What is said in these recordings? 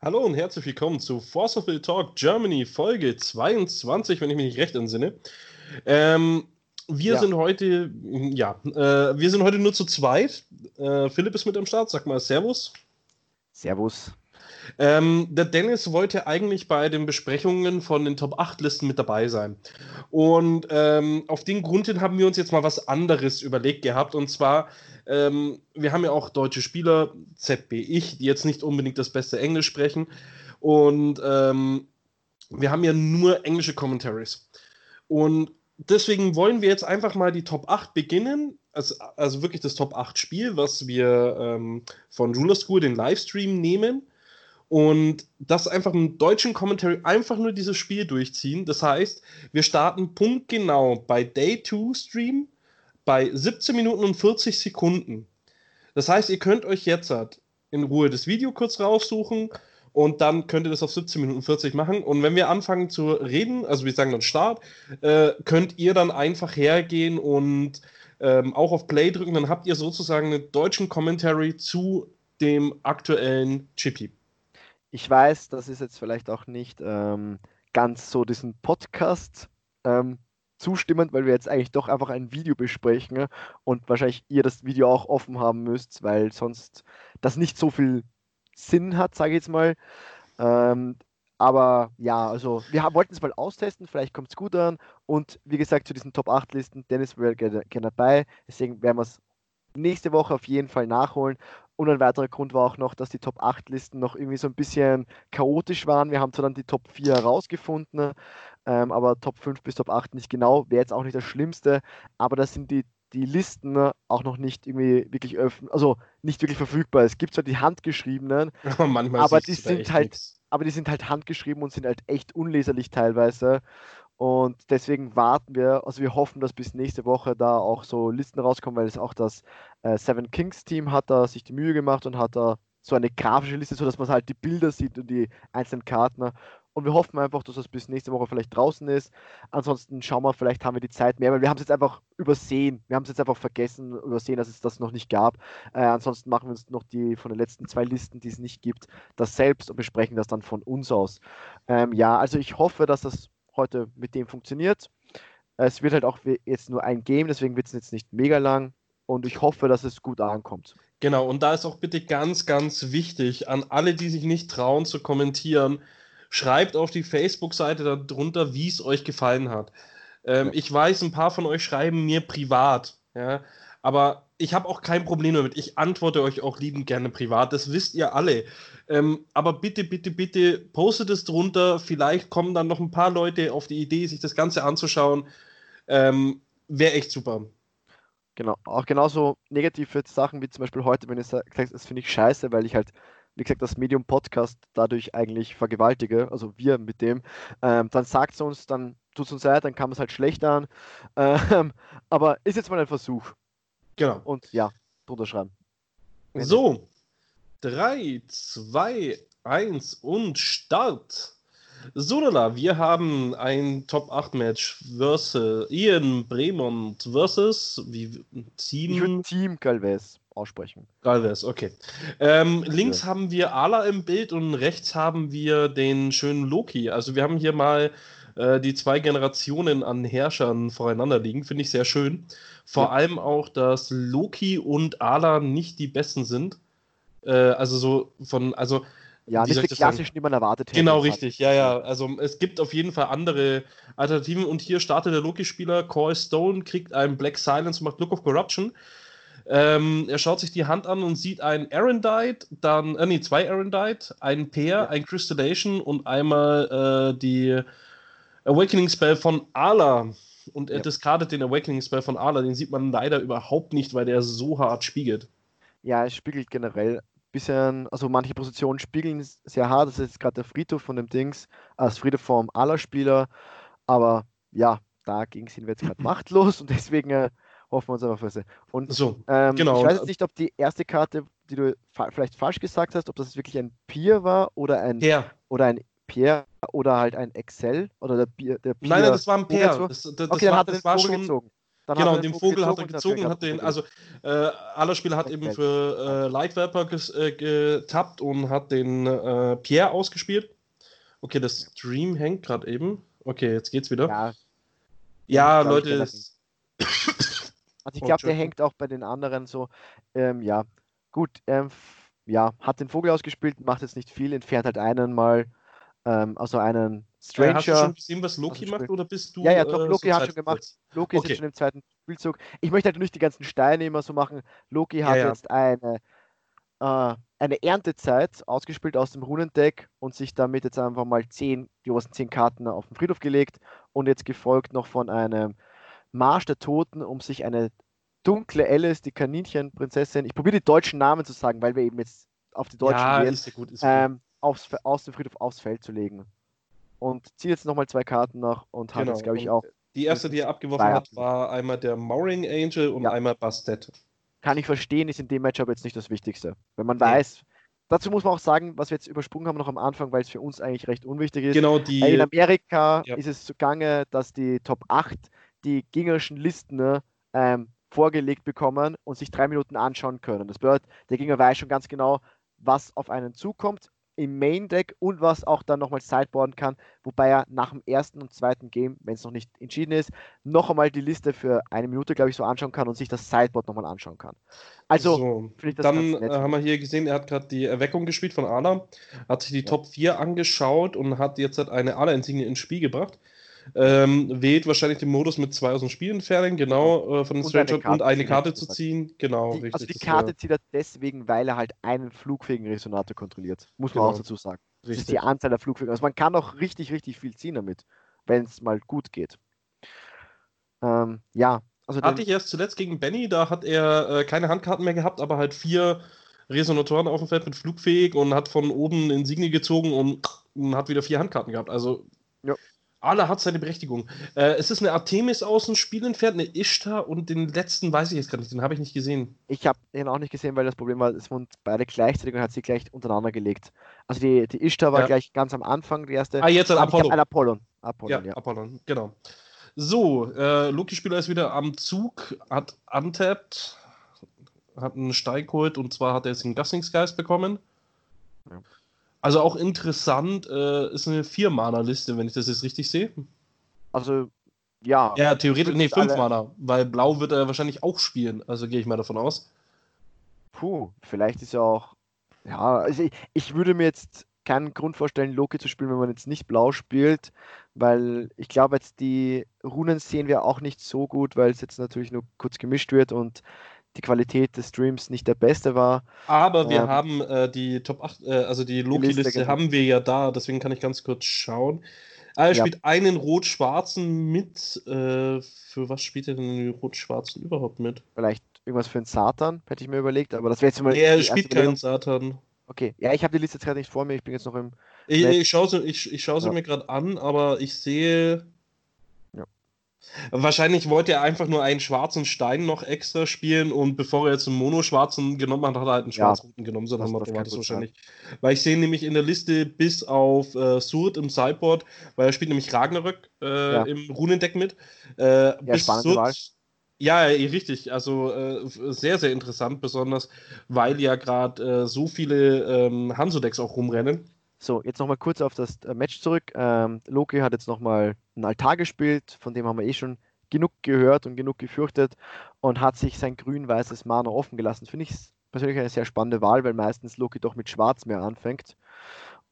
Hallo und herzlich willkommen zu Force of Will Talk Germany Folge 22, wenn ich mich nicht recht entsinne. Ähm, wir ja. sind heute, ja, äh, wir sind heute nur zu zweit. Äh, Philipp ist mit am Start, sag mal Servus. Servus. Ähm, der Dennis wollte eigentlich bei den Besprechungen von den Top 8 Listen mit dabei sein. Und ähm, auf den Grund hin haben wir uns jetzt mal was anderes überlegt gehabt. Und zwar ähm, wir haben ja auch deutsche Spieler, ZB ich, die jetzt nicht unbedingt das beste Englisch sprechen. Und ähm, wir haben ja nur englische Commentaries. Und deswegen wollen wir jetzt einfach mal die Top 8 beginnen. Also, also wirklich das Top 8 Spiel, was wir ähm, von Ruler School, den Livestream, nehmen. Und das einfach im deutschen Commentary einfach nur dieses Spiel durchziehen. Das heißt, wir starten punktgenau bei Day 2 Stream bei 17 Minuten und 40 Sekunden. Das heißt, ihr könnt euch jetzt halt in Ruhe das Video kurz raussuchen und dann könnt ihr das auf 17 Minuten 40 machen. Und wenn wir anfangen zu reden, also wir sagen dann Start, äh, könnt ihr dann einfach hergehen und ähm, auch auf Play drücken. Dann habt ihr sozusagen einen deutschen Commentary zu dem aktuellen Chippy. Ich weiß, das ist jetzt vielleicht auch nicht ähm, ganz so diesen Podcast ähm, zustimmend, weil wir jetzt eigentlich doch einfach ein Video besprechen ne? und wahrscheinlich ihr das Video auch offen haben müsst, weil sonst das nicht so viel Sinn hat, sage ich jetzt mal. Ähm, aber ja, also wir wollten es mal austesten, vielleicht kommt es gut an. Und wie gesagt, zu diesen Top 8 Listen, Dennis wäre gerne, gerne dabei. Deswegen werden wir es nächste Woche auf jeden Fall nachholen. Und ein weiterer Grund war auch noch, dass die Top 8 Listen noch irgendwie so ein bisschen chaotisch waren. Wir haben zwar dann die Top 4 herausgefunden, ähm, aber Top 5 bis Top 8 nicht genau. Wäre jetzt auch nicht das Schlimmste, aber das sind die, die Listen auch noch nicht irgendwie wirklich öffnen, also nicht wirklich verfügbar. Es gibt zwar die handgeschriebenen, aber die sind halt, nix. aber die sind halt handgeschrieben und sind halt echt unleserlich teilweise. Und deswegen warten wir, also wir hoffen, dass bis nächste Woche da auch so Listen rauskommen, weil es auch das äh, Seven Kings Team hat da sich die Mühe gemacht und hat da so eine grafische Liste, sodass man halt die Bilder sieht und die einzelnen Karten. Und wir hoffen einfach, dass das bis nächste Woche vielleicht draußen ist. Ansonsten schauen wir, vielleicht haben wir die Zeit mehr, weil wir haben es jetzt einfach übersehen. Wir haben es jetzt einfach vergessen, übersehen, dass es das noch nicht gab. Äh, ansonsten machen wir uns noch die von den letzten zwei Listen, die es nicht gibt, das selbst und besprechen das dann von uns aus. Ähm, ja, also ich hoffe, dass das heute mit dem funktioniert. Es wird halt auch jetzt nur ein Game, deswegen wird es jetzt nicht mega lang und ich hoffe, dass es gut ankommt. Genau, und da ist auch bitte ganz, ganz wichtig an alle, die sich nicht trauen zu kommentieren, schreibt auf die Facebook-Seite darunter, wie es euch gefallen hat. Ähm, ja. Ich weiß, ein paar von euch schreiben mir privat, ja, aber ich habe auch kein Problem damit. Ich antworte euch auch liebend gerne privat. Das wisst ihr alle. Ähm, aber bitte, bitte, bitte postet es drunter. Vielleicht kommen dann noch ein paar Leute auf die Idee, sich das Ganze anzuschauen. Ähm, Wäre echt super. Genau. Auch genauso negative Sachen wie zum Beispiel heute, wenn ihr sagt, das finde ich scheiße, weil ich halt, wie gesagt, das Medium Podcast dadurch eigentlich vergewaltige, also wir mit dem, ähm, dann sagt es uns, dann tut es uns leid, dann kam es halt schlecht an. Ähm, aber ist jetzt mal ein Versuch. Genau. Und ja, drunter schreiben. So, 3, 2, 1 und Start. Sodala, wir haben ein Top 8 Match versus Ian Bremont versus wie, Team. Team Galvez aussprechen. Galvez, okay. Ähm, links ja. haben wir Ala im Bild und rechts haben wir den schönen Loki. Also wir haben hier mal äh, die zwei Generationen an Herrschern voreinander liegen. Finde ich sehr schön. Vor ja. allem auch, dass Loki und Ala nicht die besten sind. Äh, also so von, also ja, nicht die klassischen, die man erwartet hätte. Genau, richtig. Ja, ja. Also es gibt auf jeden Fall andere Alternativen. Und hier startet der Loki-Spieler. Call Stone kriegt einen Black Silence und macht Look of Corruption. Ähm, er schaut sich die Hand an und sieht ein Arendite, dann, äh, nee, zwei Arendite, ein Pair, ja. ein Crystallation und einmal äh, die Awakening Spell von Ala. Und er ja. discardet den Awakening Spell von Ala. Den sieht man leider überhaupt nicht, weil der so hart spiegelt. Ja, es spiegelt generell bisschen, also manche Positionen spiegeln sehr hart. Das ist jetzt gerade der Friedhof von dem Dings, als Friedhof vom Ala-Spieler. Aber ja, dagegen sind wir jetzt gerade machtlos und deswegen äh, hoffen wir uns einfach für Und so, ähm, genau. ich weiß jetzt nicht, ob die erste Karte, die du fa vielleicht falsch gesagt hast, ob das wirklich ein Pier war oder ein, ja. oder ein Pierre oder halt ein Excel oder der Bier. Der Bier nein, nein, das war ein Pair. Das, das, okay, dann hat er den war schon, gezogen. genau, den Vogel, hat er gezogen, hat den, also äh, aller Spieler hat eben für äh, Lightviper äh, getappt und hat den äh, Pierre ausgespielt. Okay, das Stream hängt gerade eben. Okay, jetzt geht's wieder. Ja, ja Leute. also ich glaube, der hängt auch bei den anderen so. Ähm, ja, gut. Ähm, ja, hat den Vogel ausgespielt, macht jetzt nicht viel, entfernt halt einen mal, ähm, also einen Stranger. Äh, hast du schon gesehen, was Loki macht, oder bist du? Ja, ja, doch, äh, Loki hat schon gemacht. Loki okay. ist jetzt schon im zweiten Spielzug. Ich möchte halt nicht die ganzen Steine immer so machen. Loki hat ja, jetzt eine, äh, eine Erntezeit ausgespielt aus dem Runendeck und sich damit jetzt einfach mal 10, die obersten 10 Karten auf den Friedhof gelegt und jetzt gefolgt noch von einem Marsch der Toten, um sich eine dunkle Alice, die Kaninchenprinzessin, ich probiere die deutschen Namen zu sagen, weil wir eben jetzt auf die deutschen ja, gehen, ist ja gut, ist ähm, aufs, aus dem Friedhof aufs Feld zu legen. Und zieht jetzt nochmal zwei Karten nach und hat genau. jetzt, glaube ich, auch. Die erste, die er abgeworfen hat, war einmal der Mauring Angel und ja. einmal Bastet. Kann ich verstehen, ist in dem Matchup jetzt nicht das Wichtigste. Wenn man weiß, dazu muss man auch sagen, was wir jetzt übersprungen haben noch am Anfang, weil es für uns eigentlich recht unwichtig ist. Genau, die. In Amerika ja. ist es zugange, dass die Top 8 die gegnerischen Listen ne, ähm, vorgelegt bekommen und sich drei Minuten anschauen können. Das bedeutet, der Gegner weiß schon ganz genau, was auf einen zukommt im Main Deck und was auch dann nochmal sideboarden kann, wobei er nach dem ersten und zweiten Game, wenn es noch nicht entschieden ist, noch einmal die Liste für eine Minute, glaube ich, so anschauen kann und sich das Sideboard nochmal anschauen kann. Also, so, dann haben wir hier gesehen, er hat gerade die Erweckung gespielt von Ala, hat sich die ja. Top 4 angeschaut und hat jetzt halt eine Ala-Insigne ins Spiel gebracht. Ähm, wählt wahrscheinlich den Modus mit zwei aus dem Spiel entfernen, genau, äh, von den und Stranger und eine Karte zu ziehen. Genau, die, richtig. Also die Karte zieht er deswegen, weil er halt einen flugfähigen Resonator kontrolliert. Muss man genau. auch dazu sagen. Richtig. Das ist die Anzahl der Flugfähigen. Also man kann auch richtig, richtig viel ziehen damit, wenn es mal gut geht. Ähm, ja. Also Hatte ich erst zuletzt gegen Benny, da hat er äh, keine Handkarten mehr gehabt, aber halt vier Resonatoren auf dem Feld mit flugfähig und hat von oben Insigne gezogen und, und hat wieder vier Handkarten gehabt. Also ja. Alle hat seine Berechtigung. Äh, es ist eine Artemis aus dem Spiel entfernt, eine Ishtar und den letzten weiß ich jetzt gerade nicht, den habe ich nicht gesehen. Ich habe den auch nicht gesehen, weil das Problem war, es wurden beide gleichzeitig und hat sie gleich untereinander gelegt. Also die, die Ishtar war ja. gleich ganz am Anfang, die erste. Ah, jetzt ein Apollon. Ein Apollon. Apollon. Ja, ja, Apollon, genau. So, äh, Loki-Spieler ist wieder am Zug, hat untappt, hat einen Steig geholt und zwar hat er jetzt den Gassingsgeist bekommen. Ja. Also auch interessant, äh, ist eine Vier-Mana-Liste, wenn ich das jetzt richtig sehe. Also, ja. Ja, theoretisch, nee, fünf Mana, weil Blau wird er wahrscheinlich auch spielen, also gehe ich mal davon aus. Puh, vielleicht ist ja auch, ja, also ich, ich würde mir jetzt keinen Grund vorstellen, Loki zu spielen, wenn man jetzt nicht Blau spielt, weil ich glaube, jetzt die Runen sehen wir auch nicht so gut, weil es jetzt natürlich nur kurz gemischt wird und die Qualität des Streams nicht der beste war. Aber wir ähm, haben äh, die Top 8, äh, also die Loki-Liste genau. haben wir ja da, deswegen kann ich ganz kurz schauen. Ah, er ja. spielt einen rot-schwarzen mit. Äh, für was spielt er denn den rot-schwarzen überhaupt mit? Vielleicht irgendwas für einen Satan, hätte ich mir überlegt, aber das wäre jetzt mal. Er spielt keinen Satan. Okay, ja, ich habe die Liste jetzt gerade nicht vor mir, ich bin jetzt noch im. Ich, ich schaue sie, ich, ich schau sie ja. mir gerade an, aber ich sehe. Wahrscheinlich wollte er einfach nur einen schwarzen Stein noch extra spielen und bevor er jetzt einen Mono-schwarzen genommen hat, hat er halt einen schwarz-roten ja, genommen, so das, das, das wahrscheinlich. Sein. Weil ich sehe nämlich in der Liste bis auf äh, Surd im Sideboard, weil er spielt nämlich Ragnarök äh, ja. im Runendeck mit. Äh, ja, bis Surd, ja, richtig. Also äh, sehr, sehr interessant, besonders weil ja gerade äh, so viele ähm, Hanzo-Decks auch rumrennen. So, jetzt nochmal kurz auf das äh, Match zurück. Ähm, Loki hat jetzt nochmal einen Altar gespielt, von dem haben wir eh schon genug gehört und genug gefürchtet und hat sich sein grün-weißes Mana offen gelassen. Finde ich persönlich eine sehr spannende Wahl, weil meistens Loki doch mit Schwarz mehr anfängt.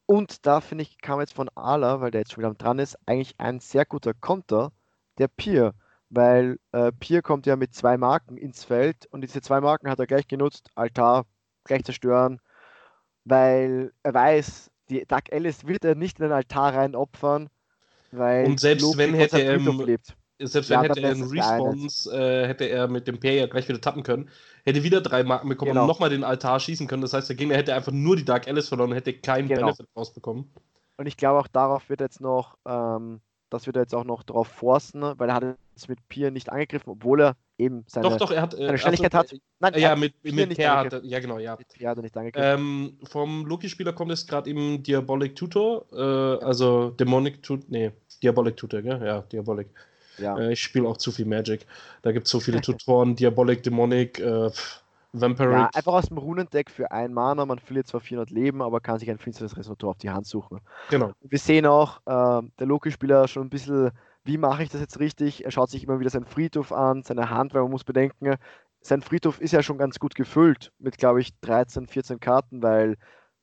Und da finde ich, kam jetzt von Ala, weil der jetzt schon wieder dran ist, eigentlich ein sehr guter Konter, der Pier. Weil äh, Pier kommt ja mit zwei Marken ins Feld und diese zwei Marken hat er gleich genutzt. Altar, gleich zerstören, weil er weiß, die Doug Ellis wird er nicht in den Altar rein opfern, weil und selbst Loki wenn hätte er im, selbst wenn ja, hätte er einen Response, äh, hätte er mit dem Pair ja gleich wieder tappen können, hätte wieder drei Marken bekommen genau. und nochmal den Altar schießen können. Das heißt, der Gegner hätte einfach nur die Dark Alice verloren und hätte keinen genau. Benefit rausbekommen. Und ich glaube auch darauf wird jetzt noch, ähm, das wird er jetzt auch noch darauf forcen, weil er hat jetzt mit Pier nicht angegriffen, obwohl er eben seine, doch, doch, er hat, äh, seine Schnelligkeit also, hat. Nein, ja, mit, mit Per hat er, ja genau, ja. Mit Per hat er nicht Ähm, vom Loki-Spieler kommt es gerade eben Diabolic Tutor, äh, also Demonic Tutor, nee, Diabolic Tutor, gell? Ja, Diabolic. Ja. Äh, ich spiele auch zu viel Magic. Da gibt es so viele Tutoren, Diabolic, Demonic, äh, Vampiric. Ja, einfach aus dem Runendeck für ein Mana. Man verliert zwar 400 Leben, aber kann sich ein finsteres Resonator auf die Hand suchen. Genau. Wir sehen auch, äh, der Loki-Spieler schon ein bisschen, wie mache ich das jetzt richtig? Er schaut sich immer wieder seinen Friedhof an, seine Hand, weil man muss bedenken, sein Friedhof ist ja schon ganz gut gefüllt mit, glaube ich, 13, 14 Karten, weil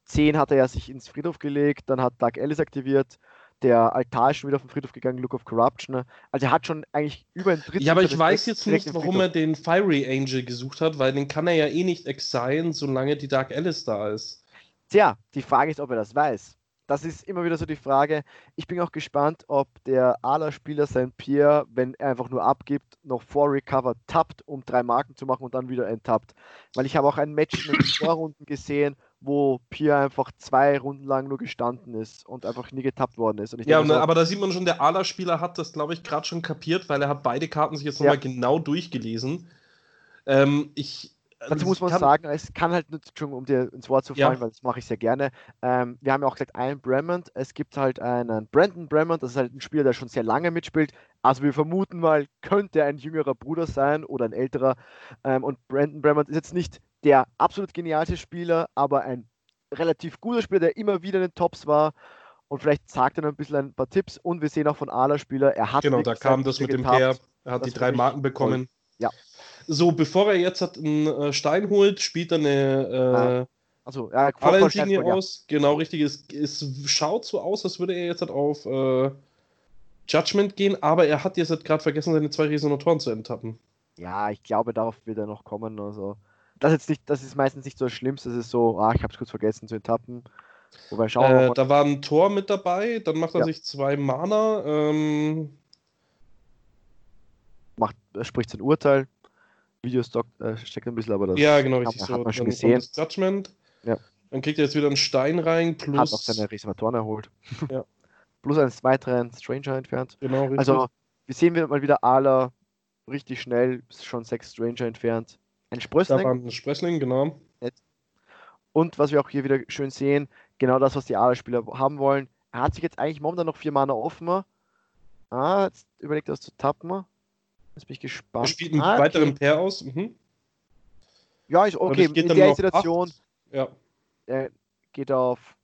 10 hat er ja sich ins Friedhof gelegt, dann hat Dark Alice aktiviert, der Altar ist schon wieder auf den Friedhof gegangen, Look of Corruption. Also er hat schon eigentlich über ein Drittel. Ja, aber ich weiß jetzt nicht, warum er den Fiery Angel gesucht hat, weil den kann er ja eh nicht exilen, solange die Dark Alice da ist. Tja, die Frage ist, ob er das weiß. Das ist immer wieder so die Frage. Ich bin auch gespannt, ob der Ala-Spieler sein Peer, wenn er einfach nur abgibt, noch vor Recover tappt, um drei Marken zu machen und dann wieder enttappt. Weil ich habe auch ein Match in den Vorrunden gesehen, wo Peer einfach zwei Runden lang nur gestanden ist und einfach nie getappt worden ist. Ja, denke aber da sieht man schon, der Ala-Spieler hat das, glaube ich, gerade schon kapiert, weil er hat beide Karten sich jetzt Ja. nochmal genau durchgelesen. Ähm, ich. Dazu muss man kann- sagen, es kann halt nicht, Entschuldigung, um dir ins Wort zu Ja. fallen, weil das mache ich sehr gerne. Ähm, wir haben ja auch gesagt, einen Bremont. Es gibt halt einen Brandon Bremont, das ist halt ein Spieler, der schon sehr lange mitspielt. Also wir vermuten mal, könnte ein jüngerer Bruder sein oder ein älterer. Ähm, und Brandon Bremont ist jetzt nicht der absolut genialste Spieler, aber ein relativ guter Spieler, der immer wieder in den Tops war. Und vielleicht sagt er noch ein bisschen ein paar Tipps. Und wir sehen auch von Ala Spieler, er hat Genau, da kam das mit dem. Pair. Er hat die drei Marken bekommen. Ja. So, bevor er jetzt hat einen äh, Stein holt, spielt er eine Also, ja, äh, Vorfall Ala-Insignie Steinfurt, ja. aus. Genau, richtig. Es, es schaut so aus, als würde er jetzt halt auf äh, Judgment gehen, aber er hat jetzt halt gerade vergessen, seine zwei Resonatoren zu enttappen. Ja, ich glaube, darauf wird er noch kommen. Also, das, jetzt nicht, das ist meistens nicht so das Schlimmste. Es ist so, ah, ich habe es kurz vergessen zu enttappen. Wobei, schauen Äh, mal. da war ein Tor mit dabei, dann macht er Ja. sich zwei Mana. Ähm, Macht, er spricht sein Urteil. Videostock äh, steckt ein bisschen, aber das ja, genau, hat, richtig hat so. man schon Dann gesehen. das Judgment. Ja. Dann kriegt er jetzt wieder einen Stein rein, hat plus. auch seine Reservatoren erholt. Ja. Plus eines weiteren Stranger entfernt. Genau, richtig. Also, wir sehen wieder mal wieder Ala richtig schnell, schon sechs Stranger entfernt. Ein da Sprössling. war ein Spressling, genau. Und was wir auch hier wieder schön sehen, genau das, was die Ala-Spieler haben wollen. Er hat sich jetzt eigentlich momentan noch vier Mana offen. Ah, jetzt überlegt er was zu tappen. Jetzt bin ich Er gespannt. spielt einen ah, weiteren okay. Pair aus. Mhm. Ja, ist okay. In der acht. Ja, äh, geht er auf.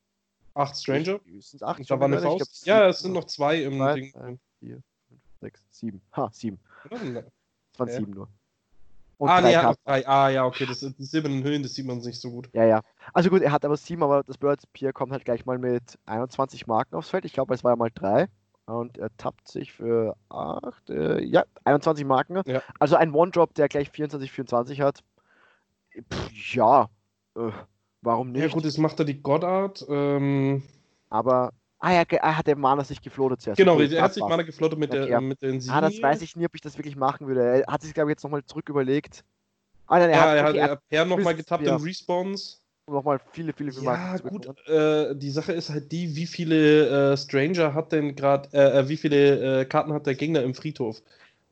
acht Stranger. Sind acht da war eine Faust. glaub, ja, es sind noch zwei im Zwei, Ding. drei, vier, fünf, sechs, sieben. Ha, sieben. Ja. Es waren Ja. sieben nur. Und Ah, nee, er drei. Ah, ja, okay, das die silbernen Höhen, das sieht man nicht so gut. Ja, ja. Also gut, er hat aber sieben, aber das bedeutet, Pierre kommt halt gleich mal mit 21 Marken aufs Feld. Ich glaube, es war ja mal drei. Und er tappt sich für acht, äh, ja, 21 Marken. Ja. Also ein One-Drop, der gleich 24, 24 hat. Pff, ja, äh, warum nicht? Ja, gut, jetzt macht er die Goddard. Ähm, Aber, ah ja, er hat der Mana sich gefloatet zuerst. genau, er hat sich. Mana geflottet mit der, Okay, ja. mit der Insignie. Ah, das weiß ich nie, ob ich das wirklich machen würde. Er hat sich, glaube ich, jetzt nochmal zurück überlegt. Ah, nein, er Ja, hat, er hat okay, er hat er Pair nochmal getappt ja. im Respawns. Nochmal viele, viele, viele Ja, Marken gut. Äh, die Sache ist halt die, wie viele äh, Stranger hat denn gerade, äh, äh, wie viele äh, Karten hat der Gegner im Friedhof?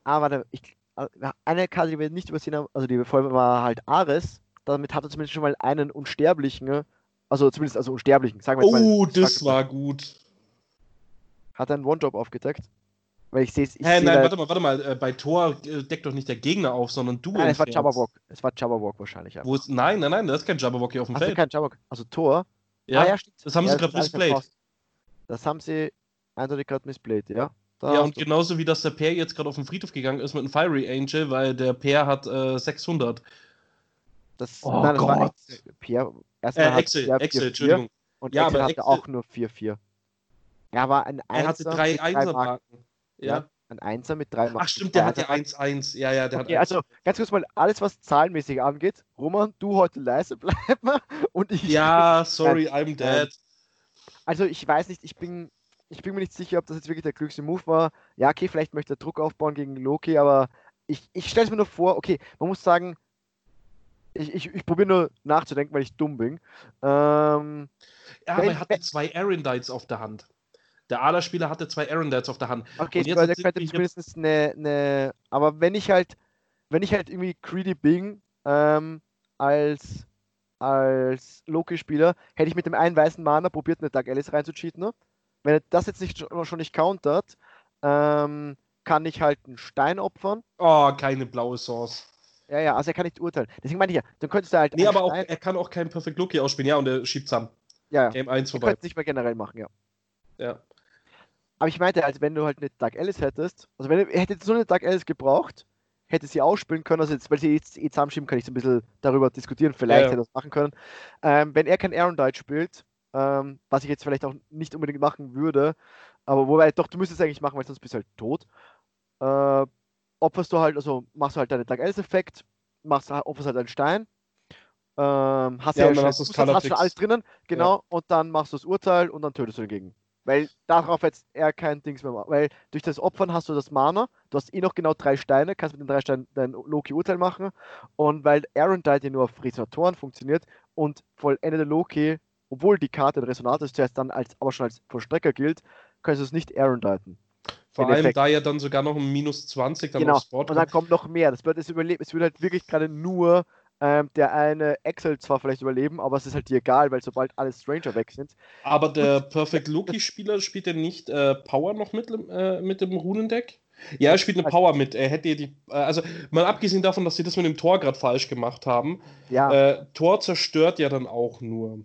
Ah, warte, ich, äh, eine Karte, die wir nicht übersehen haben, also die wir vorher war halt Ares. Damit hat er zumindest schon mal einen Unsterblichen, ne? also zumindest also Unsterblichen, sagen wir jetzt mal. Oh, das war gut. Hat er einen One-Job aufgedeckt? Weil ich sehe es. Hä, nein, warte mal, warte mal. Äh, bei Tor äh, deckt doch nicht der Gegner auf, sondern du. Nein, es war. Jabberwock. Es war Jabberwock wahrscheinlich. Wo ist, nein, nein, nein, das ist kein Jabberwock hier auf dem Also Feld. kein Jabberwock. Also Tor. ja, Ah, ja, stimmt. das haben ja, sie gerade verpasst. Das haben sie eindeutig gerade misplayed, ja? Da Ja, und du- genauso wie das der Pair jetzt gerade auf den Friedhof gegangen ist mit einem Fiery Angel, weil der Pair hat äh, 600. das, Oh nein, das war Gott. Excel. Pierre, Äh, erstmal Excel, Pierre Excel, 4-4 Entschuldigung. Und Ja, Excel hatte Excel- auch nur 4-4. Er war ein Er hatte drei mit Einser Marken. Marken. Ja. Ein Einser mit drei. Ach stimmt, der hat ja Einser- 1-1. Ja, ja, der Okay, hat also ganz kurz mal alles, was zahlenmäßig angeht. Roman, du heute leise bleiben und ich. Ja, sorry, I'm dead. Also ich weiß nicht, ich bin, ich bin mir nicht sicher, ob das jetzt wirklich der klügste Move war. Ja, okay, vielleicht möchte er Druck aufbauen gegen Loki, aber ich, ich stelle es mir nur vor, okay, man muss sagen, ich, ich, ich probiere nur nachzudenken, weil ich dumm bin. Ähm, Ja, aber wenn- er hatte zwei Arondites auf der Hand. Der Ala-Spieler hatte zwei Arondites auf der Hand. okay, Und jetzt der könnte zumindest eine, eine, aber wenn ich halt, wenn ich halt irgendwie greedy bin, ähm, als, als Loki-Spieler, hätte ich mit dem einen weißen Mana probiert, eine Dark Alice reinzucheaten. Ne? Wenn er das jetzt nicht schon, nicht countert, ähm, kann ich halt einen Stein opfern. Oh, keine blaue Source. Ja, ja, also er kann nicht urteilen. Deswegen meine ich ja, dann könntest du halt. Nee, aber auch, er kann auch keinen Perfect Loki ausspielen. Ja, und er schiebt zusammen. Ja, ja. Game 1 Du vorbei. könntest nicht mehr generell machen, ja. Ja. Aber ich meinte, als wenn du halt eine Dark Alice hättest, also wenn er hätte jetzt so eine Dark Alice gebraucht, hätte sie ausspielen können, also jetzt, weil sie jetzt eh zusammenschieben, kann ich so ein bisschen darüber diskutieren, vielleicht Ja, ja. hätte er das machen können. Ähm, wenn er kein Aaron Dite spielt, ähm, was ich jetzt vielleicht auch nicht unbedingt machen würde, aber wobei, doch, du müsstest es eigentlich machen, weil sonst bist du halt tot. Äh, opferst du halt, also machst du halt deinen Dark Alice-Effekt, machst, opferst halt einen Stein, ähm, hast Ja, ja, schon, hast hast schon alles drinnen, genau, und dann machst du das Urteil und dann tötest du den Gegner. Weil darauf jetzt er kein Dings mehr macht. Weil durch das Opfern hast du das Mana, du hast eh noch genau drei Steine, kannst mit den drei Steinen dein Loki-Urteil machen. Und weil Aaron Dite ja nur auf Resonatoren funktioniert und vollendete Loki, obwohl die Karte ein Resonator ist, zuerst dann als, aber schon als Vollstrecker gilt, kannst du es nicht Aaron Diten. Vor allem, Effekt. da ja dann sogar noch ein Minus 20 dann Genau. aufs Board Und dann kommt. noch mehr. Das wird es überleben. Es wird halt wirklich gerade nur ähm, der eine Excel zwar vielleicht überleben, aber es ist halt dir egal, weil sobald alle Stranger weg sind, Aber der Perfect Loki-Spieler spielt er nicht äh, Power noch mit, äh, mit dem Runendeck? Ja, er spielt eine Power mit. Er hätte die. Äh, also, mal abgesehen davon, dass sie das mit dem Tor gerade falsch gemacht haben, ja, äh, Tor zerstört ja dann auch nur.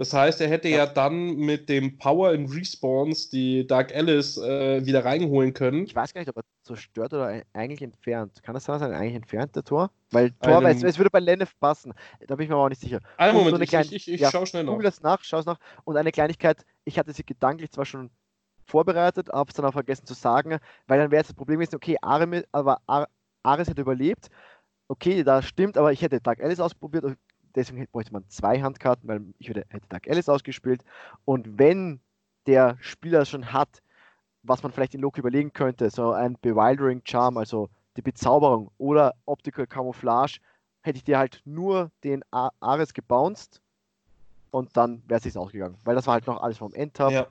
Das heißt, er hätte ja, Ja. dann mit dem Power in Respawns die Dark Alice äh, wieder reinholen können. ich weiß gar nicht, ob er zerstört oder ei- eigentlich entfernt. Kann das sein, dass er eigentlich entfernt, der Tor? Weil Tor, weil es, es würde bei Lennef passen. Da bin ich mir aber auch nicht sicher. Einen Moment, so eine ich, kleine- ich, ich, ich ja, schau schnell nach. Google das nach, schau es nach. Und eine Kleinigkeit, ich hatte sie gedanklich zwar schon vorbereitet, habe es dann auch vergessen zu sagen, weil dann wäre jetzt das Problem gewesen, okay, Ares, aber Ar- Ares hätte überlebt. Okay, das stimmt, aber ich hätte Dark Alice ausprobiert, deswegen bräuchte man zwei Handkarten, weil ich hätte, hätte Dark Alice ausgespielt. Und wenn der Spieler schon hat, was man vielleicht in Loki überlegen könnte, so ein Bewildering Charm, also die Bezauberung oder Optical Camouflage, hätte ich dir halt nur den A Ares gebounced und dann wäre es sich ausgegangen. Weil das war halt noch alles vom Endtab. Ja.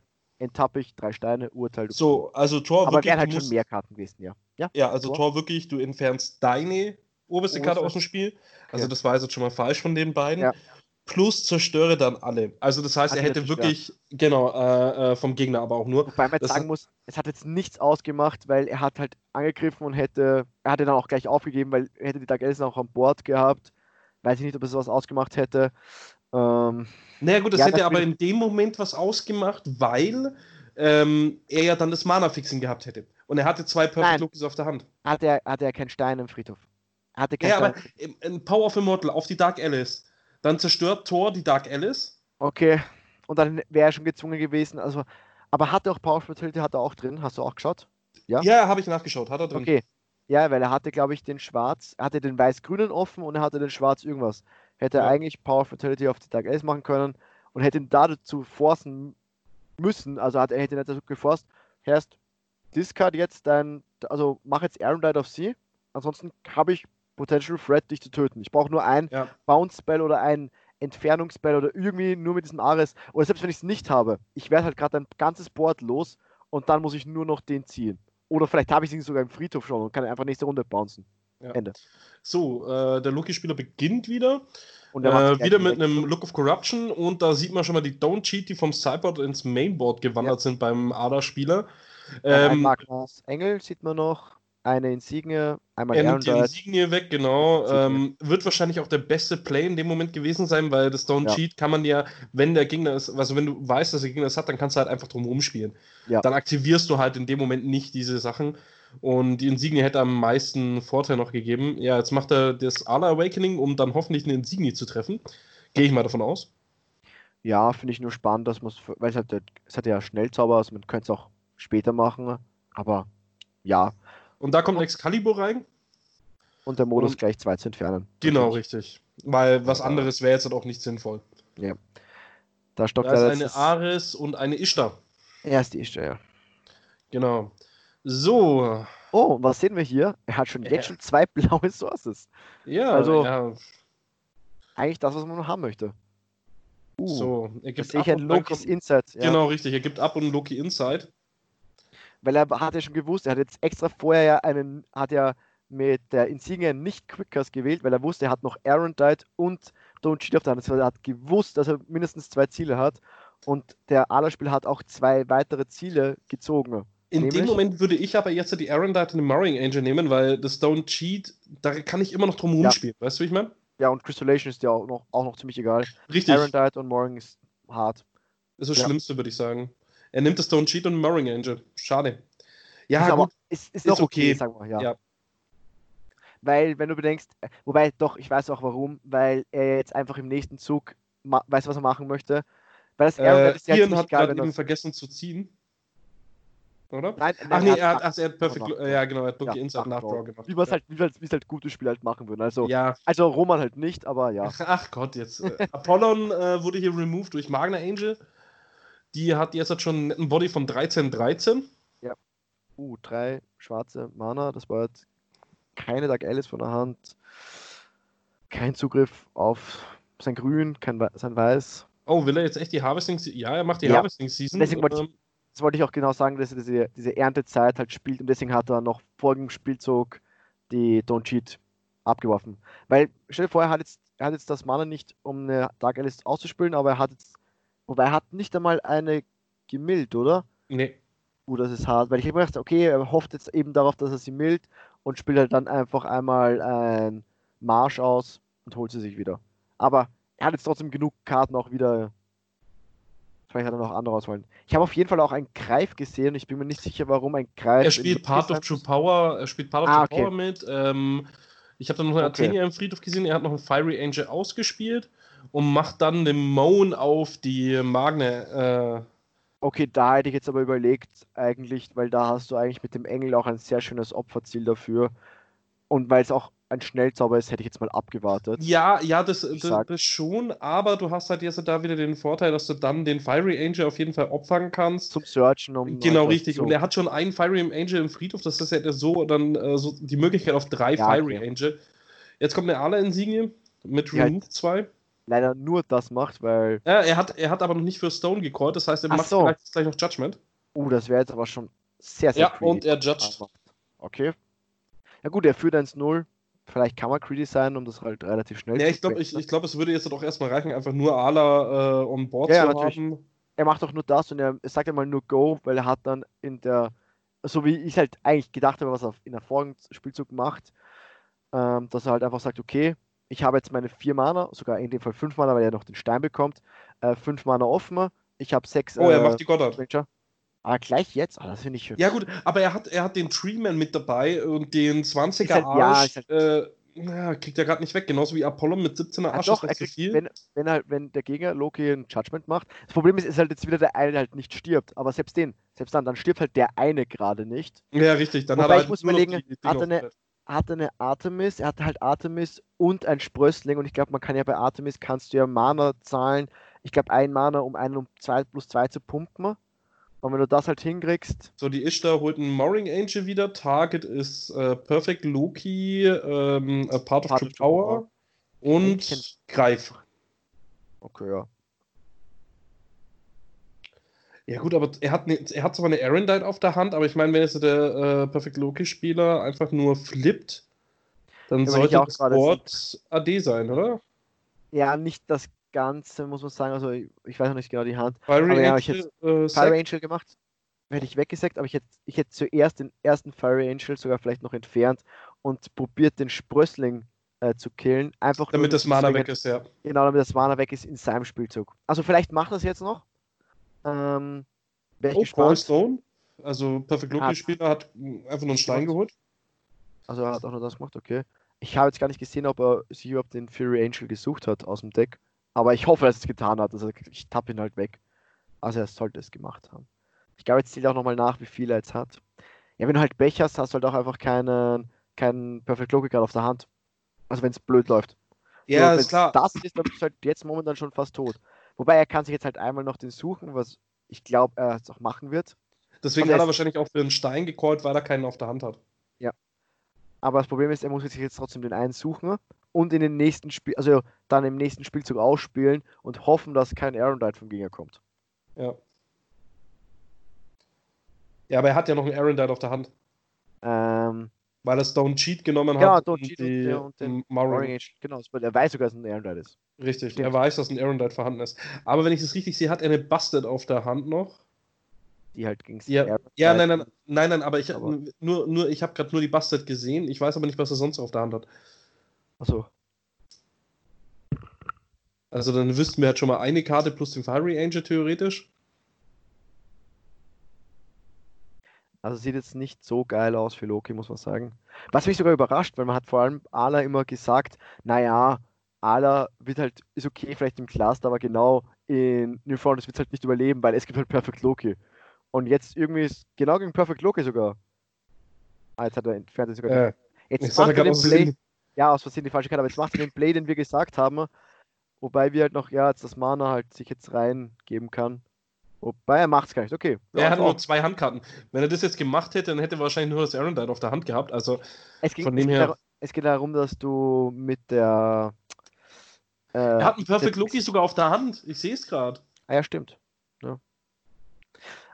Ich, drei Steine, Urteil. du- So, also Tor aber wirklich. wären halt schon mehr Karten gewesen, ja. Ja, Ja, also Tor. Tor wirklich, du entfernst deine oberste Karte aus dem Spiel. Also Okay. das war jetzt schon mal falsch von den beiden. Ja. Plus zerstöre dann alle. Also das heißt, Hat er hätte wirklich, genau, äh, äh, vom Gegner aber auch nur. Wobei man jetzt sagen hat- muss, es hat jetzt nichts ausgemacht, weil er hat halt angegriffen und hätte, er hatte dann auch gleich aufgegeben, weil er hätte die Dark Elsen auch an Bord gehabt. Weiß ich nicht, ob es was ausgemacht hätte. Ähm, Naja gut, das Ja, hätte das aber in dem Moment was ausgemacht, weil ähm, er ja dann das Mana-Fixing gehabt hätte. Und er hatte zwei Perfect Nein. Lokis auf der Hand. hatte, er, hatte er keinen Stein im Friedhof. Hatte keinen Ja, aber ein Power of Immortal auf die Dark Alice. Dann zerstört Thor die Dark Alice. Okay. Und dann wäre er schon gezwungen gewesen. Also, aber hatte auch Power Fertility hat er auch drin. Hast du auch geschaut? Ja. Ja, habe ich nachgeschaut. Hat er drin. Okay. Ja, weil er hatte, glaube ich, den Schwarz, er hatte den Weiß-Grünen offen und er hatte den Schwarz irgendwas. Hätte er Ja. eigentlich Power Fertility auf die Dark Ace machen können und hätte ihn dazu forcen müssen. Also hat, er hätte nicht dazu geforst, erst Discard jetzt dein, also mach jetzt Iron Dite auf sie. Ansonsten habe ich Potential Threat, dich zu töten. Ich brauche nur ein Ja. Bounce-Spell oder ein Entfernungsspell oder irgendwie nur mit diesem Ares. Oder selbst wenn ich es nicht habe, ich werde halt gerade ein ganzes Board los und dann muss ich nur noch den ziehen. Oder vielleicht habe ich ihn sogar im Friedhof schon und kann einfach nächste Runde bouncen. Ja. Ende. So, äh, der Loki-Spieler beginnt wieder. Und Äh, wieder mit einem. Look of Corruption und da sieht man schon mal die Don't Cheat, die vom Sideboard ins Mainboard gewandert sind beim ADA-Spieler. Ähm, Magnus Engel sieht man noch, eine Insigne, einmal er nimmt die Dite. Insignie weg, genau. Insignie. Ähm, wird wahrscheinlich auch der beste Play in dem Moment gewesen sein, weil das Don't Ja. Cheat kann man ja, wenn der Gegner ist, also wenn du weißt, dass der Gegner es hat, dann kannst du halt einfach drum rumspielen. Ja. Dann aktivierst du halt in dem Moment nicht diese Sachen. Und die Insignie hätte am meisten Vorteil noch gegeben. Ja, jetzt macht er das Ala Awakening, um dann hoffentlich eine Insignie zu treffen. Gehe ich mal davon aus. Ja, finde ich nur spannend, dass man es, weil es hat, ja- es hat ja Schnellzauber, also man könnte es auch später machen, aber ja. Und da kommt Excalibur rein. Und der Modus Und- gleich zwei zu entfernen. Genau, Natürlich. richtig. Weil was Ja. anderes wäre jetzt halt auch nicht sinnvoll. Da stockt Da ist er eine. Ares und eine Ishtar. Erste ist er, ja. Genau. So. Oh, was sehen wir hier? Er hat schon Ja. jetzt schon zwei blaue Sources. Ja, Also- ja. Eigentlich das, was man noch haben möchte. Uh, So. Er gibt ab ich ein Lokis Insight. Ja. Genau, richtig. Er gibt ab und Loki Inside. Weil er hat ja schon gewusst, er hat jetzt extra vorher ja einen, hat ja mit der Insignia nicht Quickcast gewählt, weil er wusste, er hat noch Aaron Dite und Don't Cheat auf der Hand. Das heißt, Er hat gewusst, dass er mindestens zwei Ziele hat und der Ala-Spiel hat auch zwei weitere Ziele gezogen. In dem? Moment würde ich aber jetzt die Arendite und den Morning Angel nehmen, weil das Don't Cheat, da kann ich immer noch drum Ja. rumspielen. Weißt du, wie ich meine? Ja, und Crystallation ist ja auch noch, auch noch ziemlich egal. Richtig. Arendite und Morning ist hart. Das ist das Ja. Schlimmste, würde ich sagen. Er nimmt das Don't Cheat und den Morning Angel. Schade. Ja, ist aber gut. ist, ist Ist noch okay, okay. sagen wir, ja. Ja. Weil, wenn du bedenkst, äh, wobei doch, ich weiß auch warum, weil er jetzt einfach im nächsten Zug weiß, was er machen möchte. Weil das Äh, ist ja Ian hat gerade eben vergessen zu ziehen. Oder? Nein, Ach nein, nee, er hat, also er hat nach- Perfect. Ja, genau, er hat Bookie ja, Inside Nachdraw. Nachdraw gemacht. Wie man es halt, wie halt, wie halt gute Spieler halt machen würden. Also, ja, also Roman halt nicht, aber ja. Ach Gott, jetzt. Äh, Apollon äh, wurde hier removed durch Magna Angel. Die hat jetzt halt schon einen netten Body von 13-13. Uh, drei schwarze Mana, das war jetzt keine Dark Alice von der Hand. Kein Zugriff auf sein Grün, kein Wei- sein Weiß. Oh, will er jetzt echt die Harvesting Season? Ja, er macht die Ja. Harvesting Season. Deswegen wollte ich- Ähm, Das wollte ich auch genau sagen, dass er diese, diese Erntezeit halt spielt und deswegen hat er noch vor dem Spielzug die Don't Cheat abgeworfen. Weil, stell dir vor, er hat jetzt, er hat jetzt das Mana nicht, um eine Dark Alice auszuspielen, aber er hat jetzt, wobei er hat nicht einmal eine gemillt, oder? nee. Uh, das ist hart, weil ich habe gedacht, okay, er hofft jetzt eben darauf, dass er sie mild und spielt halt dann einfach einmal ein Marsch aus und holt sie sich wieder. Aber er hat jetzt trotzdem genug Karten auch wieder. Vielleicht hat er noch andere auswählen. Ich habe auf jeden Fall auch einen Greif gesehen. Ich bin mir nicht sicher, warum ein Greif. Er spielt Part of True. Power. Er spielt Part of Ah, True okay. Power mit. Ähm, ich habe dann noch eine Okay. Athenia im Friedhof gesehen. Er hat noch einen Fiery Angel ausgespielt und macht dann den Moan auf die Magne. Äh, Okay, da hätte ich jetzt aber überlegt, eigentlich, weil da hast du eigentlich mit dem Engel auch ein sehr schönes Opferziel dafür. Und weil es auch ein Schnellzauber ist, hätte ich jetzt mal abgewartet. Ja, ja, das, das, das schon, aber du hast halt jetzt da wieder den Vorteil, dass du dann den Fiery Angel auf jeden Fall opfern kannst. Zum Searchen, um. Genau, richtig. zu- Und er hat schon einen Fiery Angel im Friedhof, das ist ja so dann äh, so die Möglichkeit auf drei Ja, Fiery okay. Angel. Jetzt kommt eine Ala-Insigne mit Remove 2. leider nur das macht, weil. Ja, er, hat, er hat aber noch nicht für Stone gecallt, das heißt, er Ach macht so. vielleicht gleich noch Judgment. Uh, das wäre jetzt aber schon sehr, sehr Ja, greedy. und er judged. Okay. Ja gut, er führt 1-0. Vielleicht kann man greedy sein, um das halt relativ schnell Ja, zu ich glaube, ich, ich glaub, es würde jetzt doch erstmal reichen, einfach nur Ala äh, on board Ja, zu natürlich. haben. Er macht auch nur das und er, er sagt einmal nur Go, weil er hat dann in der, so wie ich halt eigentlich gedacht habe, was er in der vorigen Spielzug macht, ähm, dass er halt einfach sagt, okay, ich habe jetzt meine vier Mana, sogar in dem Fall fünf Mana, weil er noch den Stein bekommt, äh, fünf Mana offen, ich habe sechs Oh, er äh, macht die Goddard. Ranger. Ah, gleich jetzt? Ah, das finde ich Ja, gut, aber er hat, er hat den Treeman mit dabei und den 20er Ist halt- ja, Arsch. ist halt- äh, ja, kriegt er gerade nicht weg, genauso wie Apollo mit 17er Ah, Arsch. doch, ist er kriegt, viel. wenn, wenn, halt, wenn der Gegner Loki ein Judgment macht. Das Problem ist, ist halt jetzt wieder der eine halt nicht stirbt. Aber selbst den, selbst dann, dann stirbt halt der eine gerade nicht. ja, richtig. Dann Wobei hat er ich halt muss nur noch überlegen, hat er eine- Hat eine Artemis, er hat halt Artemis und ein Sprössling. Und ich glaube, man kann ja bei Artemis kannst du ja Mana zahlen. Ich glaube, ein Mana, um einen um 2 plus 2 zu pumpen. Und wenn du das halt hinkriegst, So, die Ishtar holt einen Morning Angel wieder. Target ist äh, Perfect Loki, ähm, a Part of Part True Power. Power und. Greif. okay, ja. Ja gut, aber er hat, ne, er hat zwar eine Arendite auf der Hand, aber ich meine, wenn jetzt der äh, Perfect Loki-Spieler einfach nur flippt, dann Ja, sollte das Wort AD sein, oder? Ja, nicht das Ganze, muss man sagen. Also, ich, ich weiß noch nicht genau die Hand. Fiery Aber ja, Angel, ich hätte- äh, Fire. Angel gemacht. Hätte ich weggesagt, aber ich hätte, ich hätte zuerst den ersten Fire Angel sogar vielleicht noch entfernt und probiert, den Sprössling äh, zu killen. Einfach nur, damit das um zu Mana weg ist, ja. Genau, damit das Mana weg ist in seinem Spielzug. Also vielleicht macht das jetzt noch. Ähm, ich Oh, Paul. Stone, also Perfect Ah. Loki-Spieler, hat mh, einfach nur einen Stein geholt. Also er hat auch nur das gemacht, okay. Ich habe jetzt gar nicht gesehen, ob er sich überhaupt den Fury Angel gesucht hat aus dem Deck. Aber ich hoffe, dass er es getan hat. Also ich tappe ihn halt weg. Also er sollte es gemacht haben. Ich glaube, jetzt zählt auch nochmal nach, wie viel er jetzt hat. Ja, wenn du halt Pech hast, hast du halt auch einfach keinen, keinen Perfect Loki gerade auf der Hand. Also wenn es blöd läuft. Ja, Nur ist klar. Das ist, bist du halt jetzt momentan schon fast tot. Wobei er kann sich jetzt halt einmal noch den suchen, was ich glaube, er es auch machen wird. Deswegen hat er wahrscheinlich auch für einen Stein gecallt, weil er keinen auf der Hand hat. Aber das Problem ist, er muss sich jetzt trotzdem den einen suchen und in den nächsten Spiel, also dann im nächsten Spielzug ausspielen und hoffen, dass kein Arendite vom Gegner kommt. Ja. Ja, aber er hat ja noch einen Arendite auf der Hand, Ähm, weil er Stone Cheat genommen Ja, hat. Don't Cheat und die der- und den Morning. Warring Age, genau, er weiß sogar, dass es ein Arendite ist. Richtig, Stimmt. er weiß, dass ein Arendite vorhanden ist. Aber wenn ich das richtig sehe, hat er eine Busted auf der Hand noch. die halt gegen Ja, ja nein, nein, nein, nein, aber ich aber nur, nur, ich habe gerade nur die Bastard gesehen. Ich weiß aber nicht, was er sonst auf der Hand hat. Achso. Also dann wüssten wir halt schon mal eine Karte plus den Fiery Angel theoretisch. Also sieht jetzt nicht so geil aus für Loki, muss man sagen. Was mich sogar überrascht, weil man hat vor allem Ala immer gesagt, naja, Ala wird halt, ist okay vielleicht im Cluster, aber genau in New Frontiers wird es halt nicht überleben, weil es gibt halt Perfect Loki. Und jetzt irgendwie ist genau gegen Perfect Loki sogar. Ah, jetzt hat er entfernt sogar. Äh, jetzt macht er den Play. Ja, aus Versehen die falsche Karte, aber jetzt macht er den Play, den wir gesagt haben. Wobei wir halt noch, ja, jetzt das Mana halt sich jetzt reingeben kann. Wobei er macht es gar nicht. Okay. Ja, er hat nur zwei Handkarten. Wenn er das jetzt gemacht hätte, dann hätte er wahrscheinlich nur das Arendite auf der Hand gehabt. Also es ging, von dem es her. Darum, es geht darum, dass du mit der. Äh, er hat einen Perfect Loki sogar auf der Hand. Ich sehe es gerade. Ah ja, stimmt. Ja.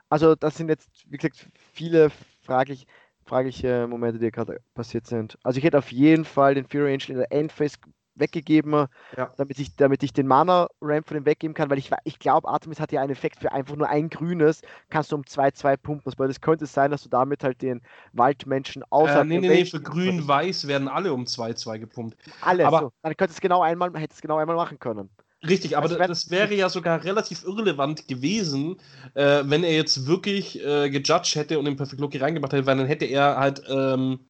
Also, das sind jetzt, wie gesagt, viele fraglich, fragliche Momente, die gerade passiert sind. Also, ich hätte auf jeden Fall den Fury Angel in der Endphase weggegeben, ja. damit, ich, damit ich den Mana-Ramp von dem weggeben kann, weil ich, ich glaube, Artemis hat ja einen Effekt für einfach nur ein grünes, kannst du um 2-2 pumpen. Weil das könnte sein, dass du damit halt den Waldmenschen außer. Äh, nee, nee, nee, für grün-weiß werden alle um 2-2 gepumpt. Alle, aber so. dann könntest es genau einmal, hättest es genau einmal machen können. Richtig, aber also, das wäre ja sogar relativ irrelevant gewesen, äh, wenn er jetzt wirklich äh, gejudged hätte und den Perfect Loki reingemacht hätte, weil dann hätte er halt ähm,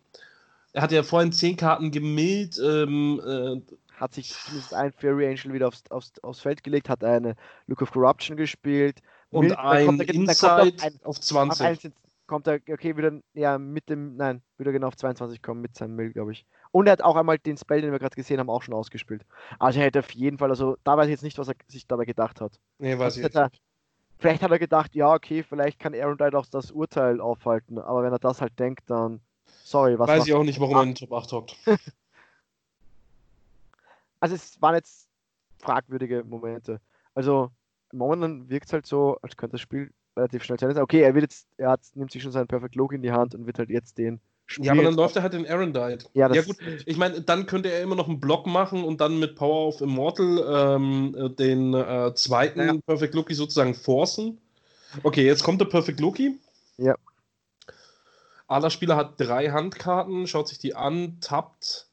er hat ja vorhin zehn Karten gemillt. Ähm, äh, hat sich zumindest ein Fury Angel wieder aufs, aufs, aufs Feld gelegt, hat eine Look of Corruption gespielt. Und Mild, ein der, Inside ein, auf 20. kommt er, okay, wieder, ja, mit dem, nein, wieder genau auf 22 kommen mit seinem Mill, glaube ich. Und er hat auch einmal den Spell, den wir gerade gesehen haben, auch schon ausgespielt. Also er hätte auf jeden Fall, also da weiß ich jetzt nicht, was er sich dabei gedacht hat. Nee, weiß also, ich nicht. Vielleicht hat er gedacht, ja, okay, vielleicht kann Aaron Dide auch das Urteil aufhalten, aber wenn er das halt denkt, dann Sorry, was. Weiß ich auch nicht, warum er in Top 8 hockt. also, es waren jetzt fragwürdige Momente. Also, momentan wirkt es halt so, als könnte das Spiel relativ schnell sein. Okay, er wird jetzt, er hat, nimmt sich schon seinen Perfect Log in die Hand und wird halt jetzt den Spiel. Ja, aber dann läuft er halt in Aaron Diet. Ja, ja, gut. Ich meine, dann könnte er immer noch einen Block machen und dann mit Power of Immortal ähm, den äh, zweiten ja. Perfect Loki sozusagen forcen. Okay, jetzt kommt der Perfect Loki. Ja. Aller Spieler hat drei Handkarten, schaut sich die an, tappt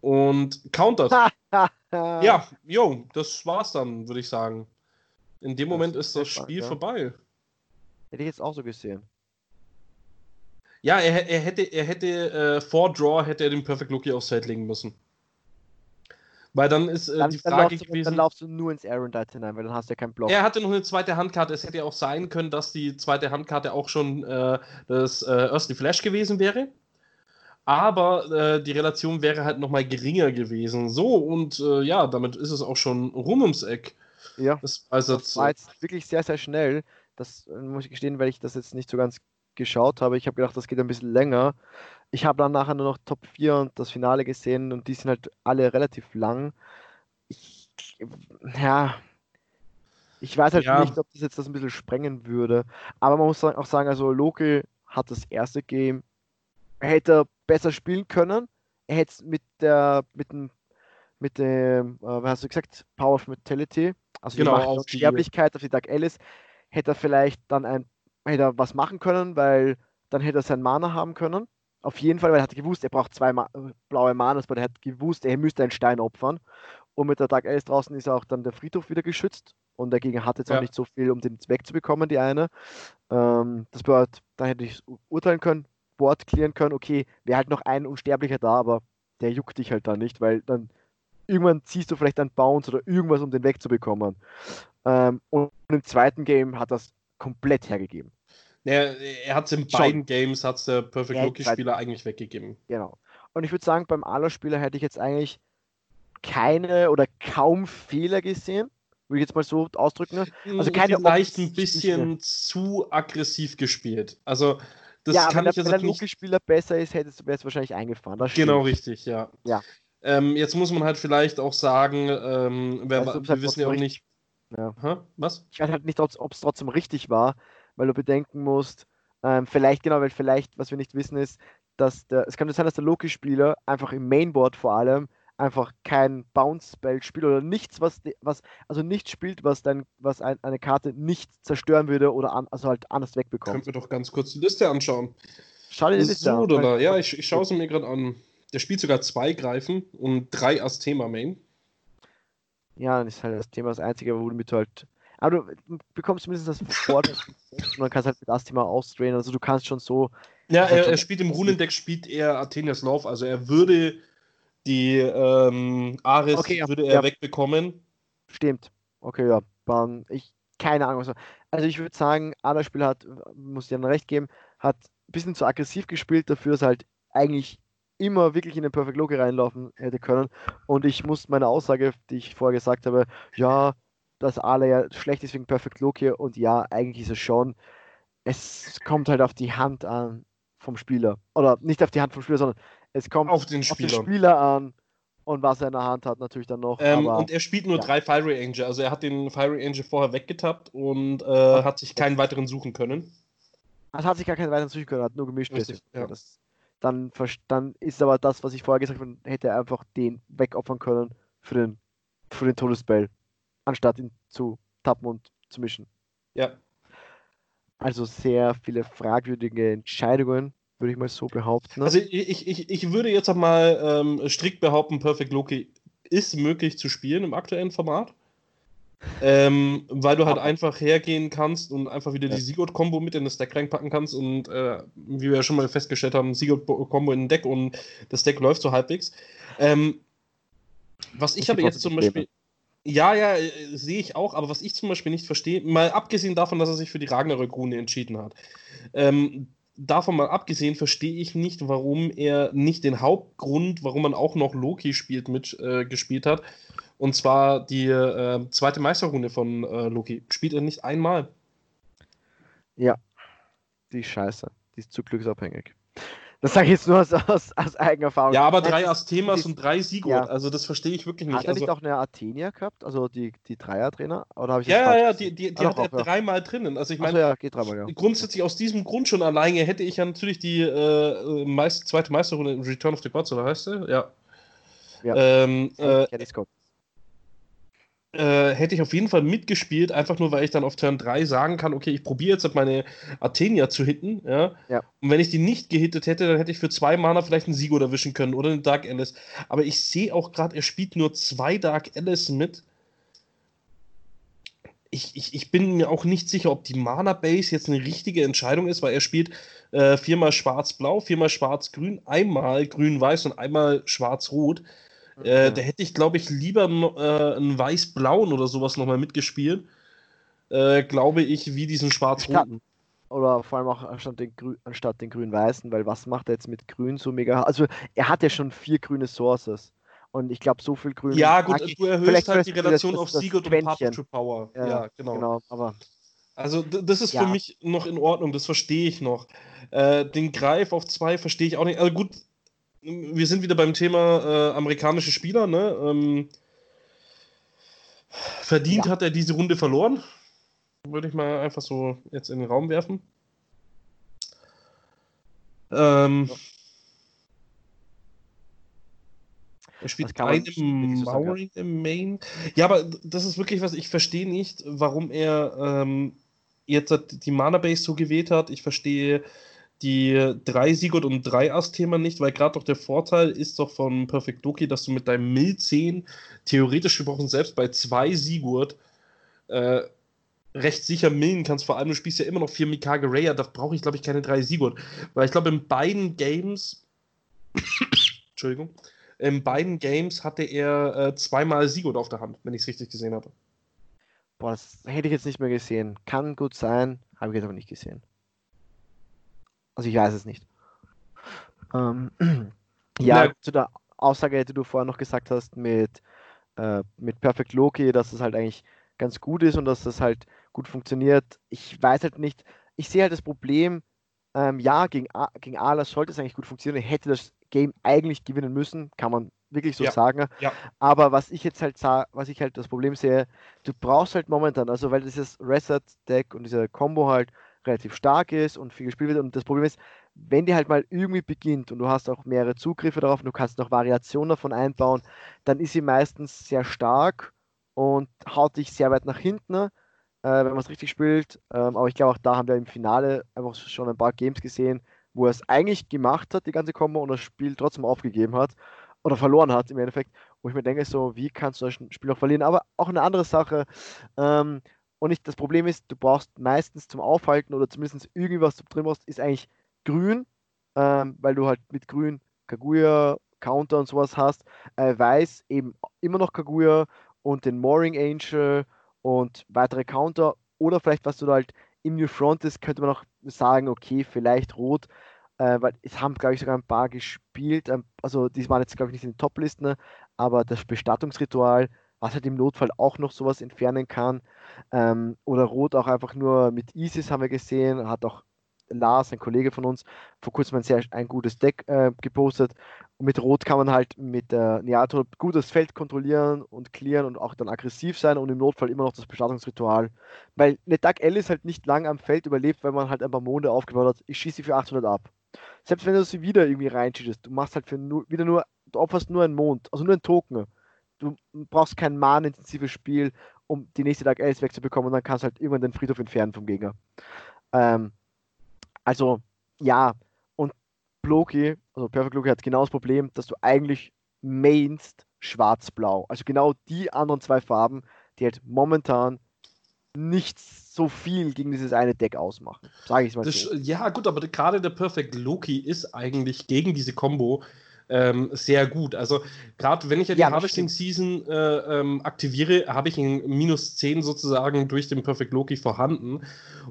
und countert. ja, jo, das war's dann, würde ich sagen. In dem Moment das ist das Spiel ja. vorbei. Hätte ich jetzt auch so gesehen. Ja, er, er hätte, er hätte äh, vor Draw hätte er den Perfect Loki aufs Feld legen müssen. Weil dann ist äh, dann, die Frage dann gewesen. Dann laufst du nur ins Aaron Dice hinein, weil dann hast du ja keinen Block. Er hatte noch eine zweite Handkarte. Es hätte ja auch sein können, dass die zweite Handkarte auch schon äh, das äh, Earthly Flash gewesen wäre. Aber äh, die Relation wäre halt nochmal geringer gewesen. So, und äh, ja, damit ist es auch schon rum ums Eck. Ja. Das, also das war jetzt wirklich sehr, sehr schnell. Das äh, muss ich gestehen, weil ich das jetzt nicht so ganz geschaut habe. Ich habe gedacht, das geht ein bisschen länger. Ich habe dann nachher nur noch Top 4 und das Finale gesehen und die sind halt alle relativ lang. Ich, ja, ich weiß halt ja. nicht, ob das jetzt das ein bisschen sprengen würde. Aber man muss auch sagen, also Loki hat das erste Game, hätte besser spielen können. Er hätte es mit der, mit dem, mit dem, äh, was hast du gesagt, Power of Mortality, also genau, die Sterblichkeit auf die Dark Alice, hätte er vielleicht dann ein hätte er was machen können, weil dann hätte er sein Mana haben können. Auf jeden Fall, weil er hat gewusst, er braucht zwei Ma blaue Manas, weil er hat gewusst, er müsste einen Stein opfern. Und mit der Dark Alice draußen ist auch dann der Friedhof wieder geschützt. Und der Gegner hat jetzt ja. auch nicht so viel, um den wegzubekommen, die eine. Ähm, das bedeutet, da hätte ich urteilen können, Board klären können, okay, wäre halt noch ein Unsterblicher da, aber der juckt dich halt da nicht, weil dann irgendwann ziehst du vielleicht einen Bounce oder irgendwas, um den wegzubekommen. Ähm, und im zweiten Game hat das komplett hergegeben. Er, er hat es in Schon. beiden Games, hat der Perfect Loki-Spieler eigentlich weggegeben. Genau. Und ich würde sagen, beim Ala-Spieler hätte ich jetzt eigentlich keine oder kaum Fehler gesehen. Würde ich jetzt mal so ausdrücken. Also keine Vielleicht ein bisschen zu aggressiv gespielt. Also, das ja, kann wenn ich der, wenn der Loki-Spieler besser ist, hättest du es wahrscheinlich eingefahren. genau, richtig, ja. ja. Ähm, jetzt muss man halt vielleicht auch sagen, ähm, wer, also, wir halt wissen ja auch nicht. Ja. Was? Ich weiß halt nicht, ob es trotzdem richtig war, weil du bedenken musst, ähm, vielleicht genau, weil vielleicht, was wir nicht wissen, ist, dass der, es kann sein, dass der Loki-Spieler einfach im Mainboard vor allem einfach kein Bounce-Spell spielt oder nichts, was, was also nichts spielt, was dann, was ein, eine Karte nicht zerstören würde oder an, also halt anders wegbekommt. Können wir doch ganz kurz die Liste anschauen. Schau dir die Liste an. Oder? Ja, ich, ich schaue sie mir gerade an. Der spielt sogar zwei Greifen und drei Asthema Main. Ja, das ist halt das Thema das Einzige, wo du mit halt. Aber du bekommst zumindest das Fort und dann kannst halt mit Asthema ausdrainen. Also du kannst schon so. Ja, er, er spielt im Runendeck, spielt er Athenias Lauf. Also er würde die ähm, Ares okay, ja, würde er ja. wegbekommen. Stimmt. Okay, ja. Dann ich keine Ahnung. Also ich würde sagen, Ada-Spiel hat, muss dir dann recht geben, hat ein bisschen zu aggressiv gespielt, dafür ist halt eigentlich immer wirklich in den Perfect Loki reinlaufen hätte können. Und ich muss meine Aussage, die ich vorher gesagt habe, ja, dass Ale ja schlecht ist wegen Perfect Loki und ja, eigentlich ist es schon. Es kommt halt auf die Hand an vom Spieler. Oder nicht auf die Hand vom Spieler, sondern es kommt auf den, auf den Spieler an und was er in der Hand hat natürlich dann noch. Ähm, aber, und er spielt nur ja. drei Fiery Angel. Also er hat den Fiery Angel vorher weggetappt und äh, hat sich keinen weiteren suchen können. Also hat sich gar keinen weiteren suchen können, hat nur gemischt. Richtig, ja. das, dann, dann ist aber das, was ich vorher gesagt habe, hätte er einfach den wegopfern können für den, für den Todesbell, anstatt ihn zu tappen und zu mischen. Ja. Also sehr viele fragwürdige Entscheidungen würde ich mal so behaupten. Also ich, ich, ich würde jetzt auch mal ähm, strikt behaupten, Perfect Loki ist möglich zu spielen im aktuellen Format. Ähm, weil du halt einfach hergehen kannst und einfach wieder die Sigurd-Kombo mit in das Deck reinpacken kannst und äh, wie wir ja schon mal festgestellt haben, Sigurd-Kombo in den Deck und das Deck läuft so halbwegs. Ähm, was ich aber jetzt zum Beispiel. Ja, ja, äh, sehe ich auch, aber was ich zum Beispiel nicht verstehe, mal abgesehen davon, dass er sich für die Ragnarök-Rune entschieden hat, ähm, davon mal abgesehen, verstehe ich nicht, warum er nicht den Hauptgrund, warum man auch noch Loki spielt, mit äh, gespielt hat. Und zwar die äh, zweite Meisterrunde von äh, Loki. Spielt er nicht einmal. Ja, die ist scheiße. Die ist zu glücksabhängig. Das sage ich jetzt nur aus, aus, aus eigener Erfahrung. Ja, aber drei Asthemas und drei Sigurd, ja. also das verstehe ich wirklich nicht. Hat er also, nicht auch eine Athenia gehabt, also die, die Dreier-Trainer? ja, ja, ja, die, die, die ah, hat er dreimal drinnen. Also ich meine, ja, geht dreimal, ja. grundsätzlich aus diesem Grund schon alleine hätte ich ja natürlich die äh, Meist, zweite Meisterrunde Return of the Gods, oder heißt sie? Ja. Ja. Ähm, äh, äh, hätte ich auf jeden Fall mitgespielt, einfach nur, weil ich dann auf Turn 3 sagen kann, okay, ich probiere jetzt meine Athenia zu hitten, ja? ja? Und wenn ich die nicht gehittet hätte, dann hätte ich für zwei Mana vielleicht einen Sigurd erwischen können oder einen Dark Alice. Aber ich sehe auch gerade, er spielt nur zwei Dark Alice mit. Ich, ich, ich, bin mir auch nicht sicher, ob die Mana-Base jetzt eine richtige Entscheidung ist, weil er spielt äh, viermal schwarz-blau, viermal schwarz-grün, einmal grün-weiß und einmal schwarz-rot. Äh, da hätte ich, glaube ich, lieber äh, einen weiß-blauen oder sowas nochmal mitgespielt. Äh, glaube ich, wie diesen schwarz-roten. Oder vor allem auch anstatt den, Grün, anstatt den grün-weißen, weil was macht er jetzt mit grün so mega? Also, er hat ja schon vier grüne Sources. Und ich glaube, so viel grün. Ja, gut, du erhöhst halt die Relation das, auf Sigurd und to Power. Ja, ja, genau. genau aber also das ist ja. für mich noch in Ordnung, das verstehe ich noch. Äh, den Greif auf zwei verstehe ich auch nicht. Also gut, wir sind wieder beim Thema äh, amerikanische Spieler. Ne? Ähm, verdient ja. hat er diese Runde verloren. Würde ich mal einfach so jetzt in den Raum werfen. Ähm. Er spielt eine Mauring im Main. Ja, aber das ist wirklich was, ich verstehe nicht, warum er ähm, jetzt die Mana-Base so gewählt hat. Ich verstehe die drei Sigurd und drei Ass-Thema nicht, weil gerade doch der Vorteil ist doch von Perfect Loki, dass du mit deinem Mill 10 theoretisch gesprochen selbst bei zwei Sigurd äh, recht sicher millen kannst. Vor allem, du spielst ja immer noch vier Mikage Raya, da brauche ich glaube ich keine drei Sigurd. Weil ich glaube, in beiden Games, Entschuldigung, in beiden Games hatte er äh, zweimal Sigurd auf der Hand, wenn ich es richtig gesehen habe. Boah, das hätte ich jetzt nicht mehr gesehen. Kann gut sein, habe ich jetzt aber nicht gesehen. Also ich weiß es nicht. Ähm, ja, ja, zu der Aussage, die du vorher noch gesagt hast mit, äh, mit Perfect Loki, dass es halt eigentlich ganz gut ist und dass das halt gut funktioniert. Ich weiß halt nicht, ich sehe halt das Problem, ähm, ja, gegen, A gegen Ala sollte es eigentlich gut funktionieren. Er hätte das Game eigentlich gewinnen müssen, kann man wirklich so ja. sagen. Ja. Aber was ich jetzt halt sage, was ich halt das Problem sehe, du brauchst halt momentan, also weil dieses Reset-Deck und diese Combo halt relativ stark ist und viel gespielt wird. Und das Problem ist, wenn die halt mal irgendwie beginnt und du hast auch mehrere Zugriffe darauf und du kannst noch Variationen davon einbauen, dann ist sie meistens sehr stark und haut dich sehr weit nach hinten, äh, wenn man es richtig spielt. Ähm, aber ich glaube, auch da haben wir im Finale einfach schon ein paar Games gesehen, wo er es eigentlich gemacht hat, die ganze Kombo, und das Spiel trotzdem aufgegeben hat oder verloren hat im Endeffekt, wo ich mir denke, so, wie kannst du das Spiel noch verlieren? Aber auch eine andere Sache, ähm, und ich, das Problem ist, du brauchst meistens zum Aufhalten oder zumindest irgendwas du drin brauchst, ist eigentlich grün, ähm, weil du halt mit grün Kaguya, Counter und sowas hast. Äh, weiß eben immer noch Kaguya und den Mooring Angel und weitere Counter. Oder vielleicht, was du da halt im New Front ist, könnte man auch sagen, okay, vielleicht rot. Äh, weil es haben, glaube ich, sogar ein paar gespielt. Ähm, also, die waren jetzt, glaube ich, nicht in den Top-Listen, aber das Bestattungsritual was halt im Notfall auch noch sowas entfernen kann. Ähm, oder Rot auch einfach nur mit Isis haben wir gesehen, hat auch Lars, ein Kollege von uns, vor kurzem ein sehr ein gutes Deck äh, gepostet. Und mit Rot kann man halt mit äh, Neato gut das Feld kontrollieren und clearen und auch dann aggressiv sein und im Notfall immer noch das Bestattungsritual. Weil eine L ist halt nicht lang am Feld überlebt, weil man halt ein paar Monde aufgebaut hat. Ich schieße sie für 800 ab. Selbst wenn du sie wieder irgendwie reinschießt, du machst halt für nur, wieder nur, du opferst nur einen Mond, also nur einen Token du brauchst kein mahnintensives Spiel, um die nächste Tag Ls wegzubekommen und dann kannst du halt irgendwann den Friedhof entfernen vom Gegner. Ähm, also, ja, und Loki, also Perfect Loki hat genau das Problem, dass du eigentlich mainst schwarz-blau. Also genau die anderen zwei Farben, die halt momentan nicht so viel gegen dieses eine Deck ausmachen. Sage ich mal das, so. Ja, gut, aber gerade der Perfect Loki ist eigentlich gegen diese Combo ähm, sehr gut. Also gerade wenn ich ja die ja, Harvesting Season äh, ähm, aktiviere, habe ich ein minus 10 sozusagen durch den Perfect Loki vorhanden.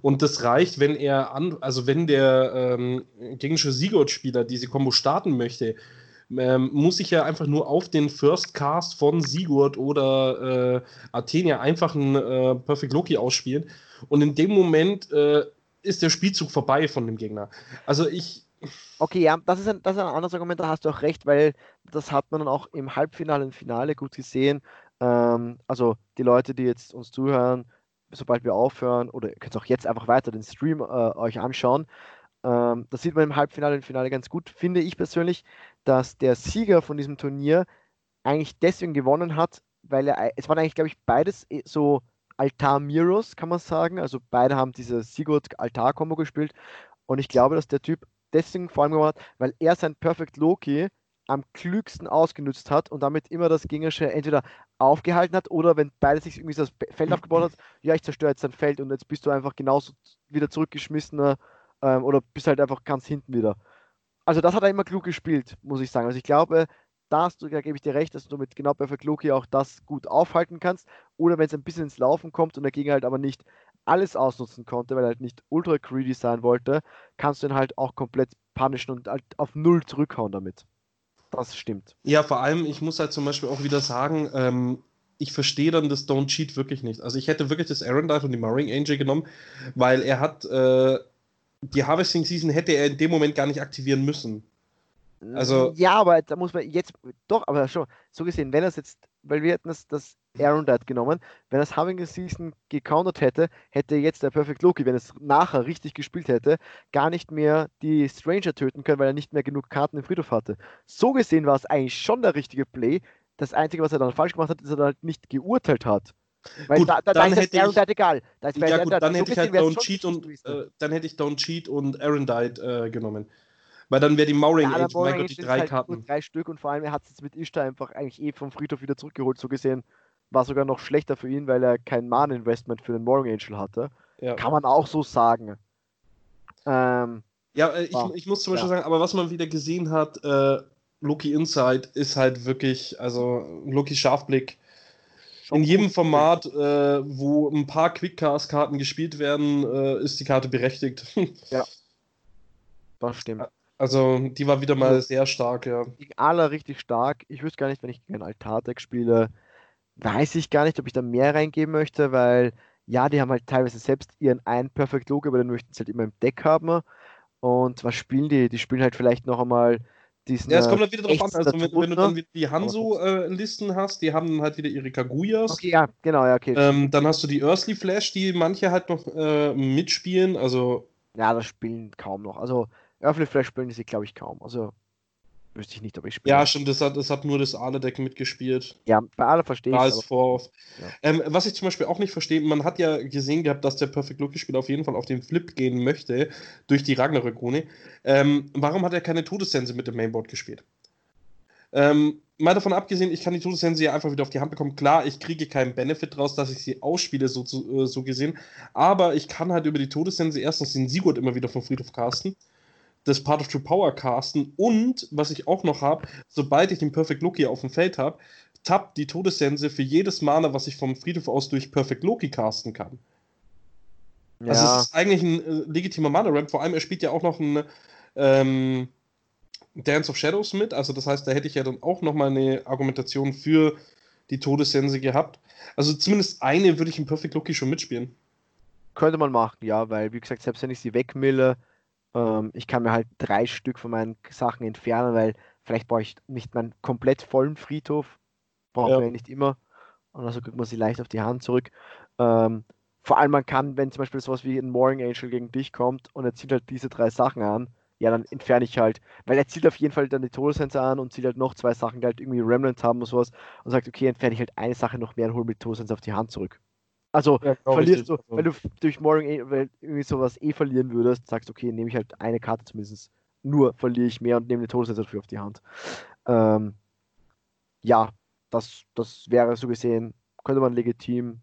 Und das reicht, wenn er an, also wenn der ähm, gegnerische Sigurd-Spieler diese Combo starten möchte, ähm, muss ich ja einfach nur auf den First Cast von Sigurd oder äh, Athenia einfach einen äh, Perfect Loki ausspielen. Und in dem Moment äh, ist der Spielzug vorbei von dem Gegner. Also ich, Okay, ja, das ist, ein, das ist ein anderes Argument, da hast du auch recht, weil das hat man dann auch im Halbfinale und Finale gut gesehen. Ähm, also die Leute, die jetzt uns zuhören, sobald wir aufhören, oder ihr könnt auch jetzt einfach weiter den Stream äh, euch anschauen. Ähm, das sieht man im Halbfinale und Finale ganz gut, finde ich persönlich, dass der Sieger von diesem Turnier eigentlich deswegen gewonnen hat, weil er, es waren eigentlich, glaube ich, beides eh so Altar-Miros, kann man sagen. Also beide haben diese Sigurd-Altar-Kombo gespielt. Und ich glaube, dass der Typ deswegen vor allem gemacht, weil er sein Perfect Loki am klügsten ausgenutzt hat und damit immer das Gegnerische entweder aufgehalten hat oder wenn beide sich irgendwie das Feld aufgebaut hat, ja, ich zerstöre jetzt dein Feld und jetzt bist du einfach genauso wieder zurückgeschmissener ähm, oder bist halt einfach ganz hinten wieder. Also das hat er immer klug gespielt, muss ich sagen. Also ich glaube, da, hast du, da gebe ich dir recht, dass du mit genau Perfect Loki auch das gut aufhalten kannst. Oder wenn es ein bisschen ins Laufen kommt und der Gegner halt aber nicht alles ausnutzen konnte, weil er halt nicht ultra greedy sein wollte, kannst du ihn halt auch komplett punishen und halt auf null zurückhauen damit. Das stimmt. Ja, vor allem, ich muss halt zum Beispiel auch wieder sagen, ähm, ich verstehe dann das Don't Cheat wirklich nicht. Also ich hätte wirklich das Aaron Dive und die Marine Angel genommen, weil er hat äh, die Harvesting Season hätte er in dem Moment gar nicht aktivieren müssen. Also ja, aber da muss man jetzt doch, aber schon so gesehen, wenn er es jetzt weil wir hätten das, das Aaron Dad genommen. Wenn das Having Season gecountert hätte, hätte jetzt der Perfect Loki, wenn es nachher richtig gespielt hätte, gar nicht mehr die Stranger töten können, weil er nicht mehr genug Karten im Friedhof hatte. So gesehen war es eigentlich schon der richtige Play. Das Einzige, was er dann falsch gemacht hat, ist, dass er halt nicht geurteilt hat. Weil gut, da, da, dann hätte Aaron ich, egal. Da ja, gut, dann hätte ich halt Don't Cheat und äh, dann hätte ich Don't Cheat und Aaron Died äh, genommen. Weil dann wäre die Mauring ja, Age, mein Gott, die drei halt Karten. Drei Stück und vor allem, er hat es jetzt mit Ishtar einfach eigentlich eh vom Friedhof wieder zurückgeholt. So gesehen war sogar noch schlechter für ihn, weil er kein Man-Investment für den Mauring Angel hatte. Ja. Kann man auch so sagen. Ähm, ja, äh, ich, ich, muss zum Beispiel ja. sagen, aber was man wieder gesehen hat, äh, Loki Inside ist halt wirklich, also Loki Scharfblick. Schon in jedem Format, äh, wo ein paar Quickcast-Karten gespielt werden, äh, ist die Karte berechtigt. ja. Das stimmt. Also, die war wieder mal sehr stark, ja. Die aller richtig stark. Ich wüsste gar nicht, wenn ich gegen Altar-Deck spiele, weiß ich gar nicht, ob ich da mehr reingeben möchte, weil ja, die haben halt teilweise selbst ihren einen Perfect Logo, aber den möchten sie halt immer im Deck haben. Und was spielen die? Die spielen halt vielleicht noch einmal diesen. Ja, es kommt halt wieder drauf an. Also, wenn, wenn, du dann die Hanzo-Listen äh, hast, die haben dann halt wieder ihre Kaguyas. Okay, ja, genau, ja, okay. Ähm, dann hast du die Earthly Flash, die manche halt noch äh, mitspielen. Also. Ja, das spielen kaum noch. Also, Earthly Flash spielen sie, glaube ich, kaum. Also, wüsste ich nicht, ob ich spiele. Ja, stimmt, das hat, das hat nur das Ale-Deck mitgespielt. Ja, bei Ale verstehe ich. Vor. Ja. Ähm, was ich zum Beispiel auch nicht verstehe, man hat ja gesehen gehabt, dass der Perfect Loki-Spieler auf jeden Fall auf den Flip gehen möchte, durch die Ragnarök-Rune. Ähm, warum hat er keine Todessense mit dem Mainboard gespielt? Ähm, mal davon abgesehen, ich kann die Todessense ja einfach wieder auf die Hand bekommen. Klar, ich kriege keinen Benefit draus, dass ich sie ausspiele, so, so, so gesehen. Aber ich kann halt über die Todessense erstens den Sigurd immer wieder vom Friedhof casten das Part of True Power casten und was ich auch noch habe, sobald ich den Perfect Loki auf dem Feld habe, tappt die Todessense für jedes Mana, was ich vom Friedhof aus durch Perfect Loki casten kann. Ja. Also es ist eigentlich ein äh, legitimer Mana-Ramp, vor allem er spielt ja auch noch ein ähm, Dance of Shadows mit, also das heißt, da hätte ich ja dann auch nochmal eine Argumentation für die Todessense gehabt. Also zumindest eine würde ich im Perfect Loki schon mitspielen. Könnte man machen, ja, weil wie gesagt, selbst wenn ich sie wegmille, ähm, ich kann mir halt drei Stück von meinen Sachen entfernen, weil vielleicht brauche ich nicht meinen komplett vollen Friedhof. Braucht ja. man ja nicht immer. Und also kriegt man sie leicht auf die Hand zurück. Ähm, vor allem man kann, wenn zum Beispiel sowas wie ein Mooring Angel gegen dich kommt und er zieht halt diese drei Sachen an, ja, dann entferne ich halt, weil er zieht auf jeden Fall dann die Todessense an und zieht halt noch zwei Sachen, die halt irgendwie Remnants haben und sowas und sagt, okay, entferne ich halt eine Sache noch mehr und hole mit Todessense auf die Hand zurück. Also ja, verlierst du, wenn du durch Mooring eh, irgendwie sowas eh verlieren würdest, sagst du, okay, nehme ich halt eine Karte zumindest. Nur verliere ich mehr und nehme eine Todessense dafür auf die Hand. Ähm, ja, das, das wäre so gesehen, könnte man legitim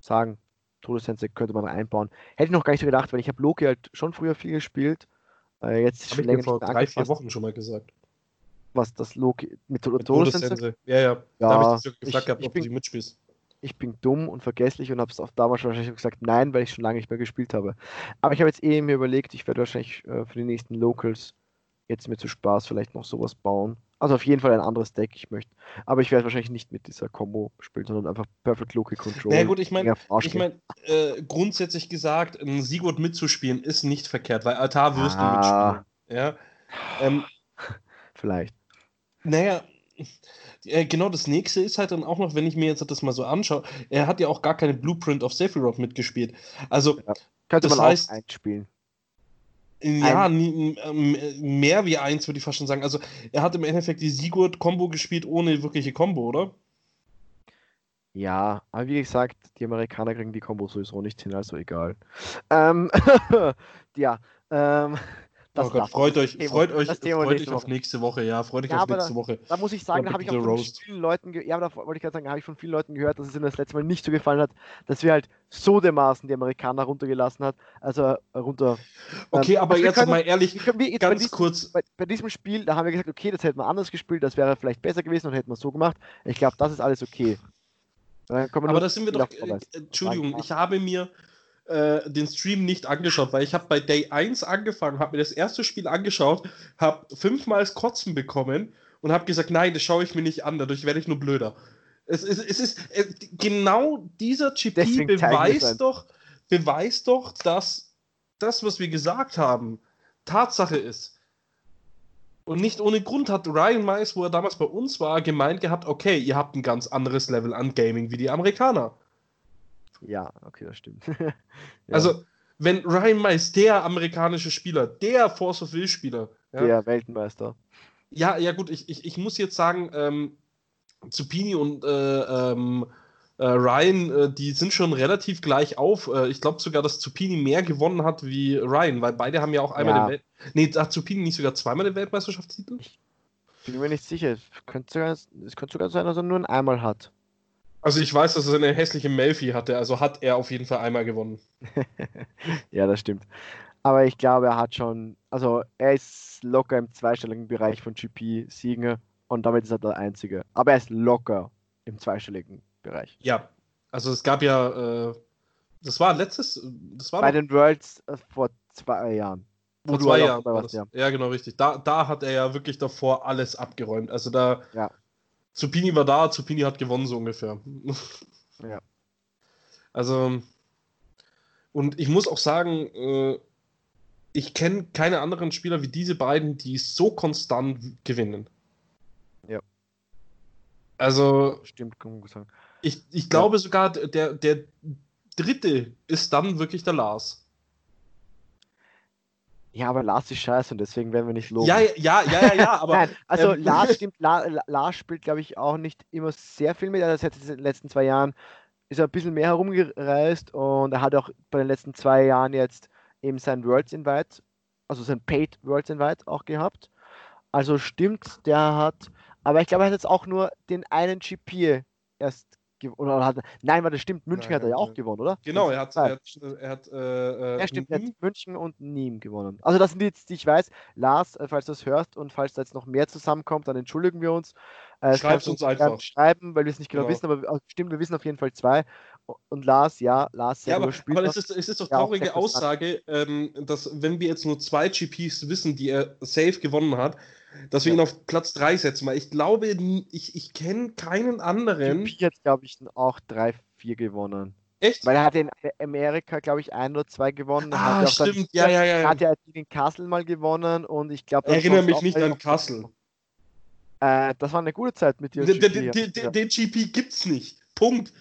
sagen, Todessense könnte man einbauen. Hätte ich noch gar nicht so gedacht, weil ich habe Loki halt schon früher viel gespielt. Äh, jetzt habe ich länger vor drei, vier Wochen schon mal gesagt. Was, das Loki mit, mit Todessense? Ja, ja. ja da habe ich dich gefragt, ich, gehabt, ob bin, du mitspielst ich bin dumm und vergesslich und habe es auch damals wahrscheinlich gesagt, nein, weil ich schon lange nicht mehr gespielt habe. Aber ich habe jetzt eh mir überlegt, ich werde wahrscheinlich äh, für die nächsten Locals jetzt mir zu Spaß vielleicht noch sowas bauen. Also auf jeden Fall ein anderes Deck, ich möchte. Aber ich werde wahrscheinlich nicht mit dieser Combo spielen, sondern einfach Perfect Loki Control. Na naja, gut, ich meine, ich mein, äh, grundsätzlich gesagt, ein Sigurd mitzuspielen ist nicht verkehrt, weil Altar wirst ah. du mitspielen. Ja. Ähm, Vielleicht. Naja, genau das nächste ist halt dann auch noch, wenn ich mir jetzt das mal so anschaue, er hat ja auch gar keine Blueprint of Sephiroth mitgespielt. Also, ja, könnte das man heißt, auch einspielen. Ja, nie, mehr wie eins, würde ich fast schon sagen. Also, er hat im Endeffekt die Sigurd-Kombo gespielt ohne wirkliche Kombo, oder? Ja, aber wie gesagt, die Amerikaner kriegen die Kombo sowieso nicht hin, also egal. Ähm, ja, ähm, das oh Gott, freut euch, freut euch, freut euch auf nächste Woche, ja, freut euch ja, auf nächste da, Woche. Da muss ich sagen, da habe ich auch von Roast. vielen Leuten, ja, da wollte ich gerade sagen, habe ich von vielen Leuten gehört, dass es ihnen das letzte Mal nicht so gefallen hat, dass wir halt so dermaßen die Amerikaner runtergelassen hat, also äh, runter. Okay, ähm, aber also jetzt können, mal ehrlich, wir, ganz diesem, kurz. Bei, bei, diesem Spiel, da haben wir gesagt, okay, das hätten wir anders gespielt, das wäre vielleicht besser gewesen und hätten wir so gemacht. Ich glaube, das ist alles okay. aber da sind wir doch, äh, Entschuldigung, ich habe mir äh, den Stream nicht angeschaut, weil ich habe bei Day 1 angefangen, habe mir das erste Spiel angeschaut, habe fünfmal das Kotzen bekommen und habe gesagt, nein, das schaue ich mir nicht an, dadurch werde ich nur blöder. Es, es, es ist es, genau dieser GP beweist doch, beweist doch, dass das, was wir gesagt haben, Tatsache ist. Und nicht ohne Grund hat Ryan Mice, wo er damals bei uns war, gemeint gehabt, okay, ihr habt ein ganz anderes Level an Gaming wie die Amerikaner. Ja, okay, das stimmt. ja. Also, wenn Ryan Mice, der amerikanische Spieler, der Force of Will Spieler, ja, der Weltmeister. Ja, ja, gut, ich, ich, ich muss jetzt sagen, ähm, Zupini und äh, ähm, äh, Ryan, äh, die sind schon relativ gleich auf. Äh, ich glaube sogar, dass Zupini mehr gewonnen hat wie Ryan, weil beide haben ja auch einmal ja. den Welt. Nee, hat Zupini nicht sogar zweimal den Weltmeisterschaftstitel? Ich bin mir nicht sicher. Es könnte sogar, es könnte sogar sein, dass er nur einmal hat. Also ich weiß, dass er eine hässliche Melfi hatte, also hat er auf jeden Fall einmal gewonnen. ja, das stimmt. Aber ich glaube, er hat schon, also er ist locker im zweistelligen Bereich von GP-Siegen und damit ist er der Einzige. Aber er ist locker im zweistelligen Bereich. Ja, also es gab ja, äh, das war letztes, das war bei den Worlds äh, vor zwei Jahren. Vor zwei Jahren. Warst, ja. ja, genau, richtig. Da, da hat er ja wirklich davor alles abgeräumt. Also da, ja. Zupini war da, Zupini hat gewonnen, so ungefähr. Ja. Also, und ich muss auch sagen, äh, ich kenne keine anderen Spieler wie diese beiden, die so konstant gewinnen. Ja. Also, Stimmt, kann man sagen. ich, ich glaube sogar, der, der dritte ist dann wirklich der Lars. Ja, aber Lars ist scheiße und deswegen werden wir nicht loben. Ja, ja, ja, ja, ja, aber. Nein, also ähm, Lars stimmt, La, La- Lars spielt, glaube ich, auch nicht immer sehr viel mit. Also in den letzten zwei Jahren ist er ein bisschen mehr herumgereist und er hat auch bei den letzten zwei Jahren jetzt eben sein Worlds Invite, also sein Paid Worlds Invite auch gehabt. Also stimmt, der hat, aber ich glaube, er hat jetzt auch nur den einen GP erst. Oder hat, nein, weil das stimmt, München Nein, hat er ja auch gewonnen, oder? Genau, er hat, er hat, er hat äh, äh, Ja, stimmt, er hat München und Nîmes gewonnen. Also das sind die jetzt, die ich weiß. Lars, äh, falls du das hörst und falls da jetzt noch mehr zusammenkommt, dann entschuldigen wir uns. Äh, du uns gerne einfach. Schreiben, weil wir es nicht genau, Genau. wissen, aber wir- stimmt, wir wissen auf jeden Fall zwei. Und Lars, ja, Lars, Ja, aber, aber es, ist, es ist doch Ja, traurige konstant. Aussage, ähm, dass wenn wir jetzt nur zwei GPs wissen, die er safe gewonnen hat, dass wir Ja. ihn auf Platz 3 setzen. Weil ich glaube, ich, ich kenne keinen anderen. GP hat, glaube ich, auch drei, vier gewonnen. Echt? Weil er hat in Amerika, glaube ich, ein oder zwei gewonnen. Er ah, hat stimmt. Ja, ja, ja. Er hat ja in Kassel mal gewonnen und ich glaube. Erinnere mich nicht an Kassel. Äh, das war eine gute Zeit mit dir. Den, GP, den, ja. den, den GP gibt's nicht. Punkt.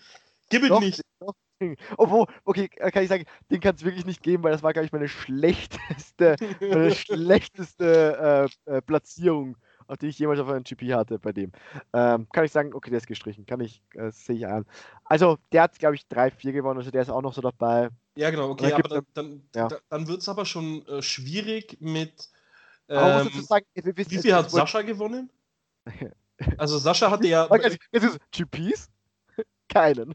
Gib ihn Doch, nicht. doch. Obwohl, okay, äh, kann ich sagen, den kann es wirklich nicht geben, weil das war, glaube ich, meine schlechteste, meine schlechteste äh, äh, Platzierung, auf die ich jemals auf einem GP hatte bei dem. Ähm, kann ich sagen, okay, der ist gestrichen, kann ich, äh, sehe ich an. Also, der hat, glaube ich, 3-4 gewonnen, also der ist auch noch so dabei. Ja, genau, okay, Oder aber dann, dann, ja. da- dann wird es aber schon äh, schwierig mit. Ähm, sagen, wissen, wie viel hat Sascha gewonnen? Also Sascha hatte ja. Jetzt- jetzt ist GPs? Keinen.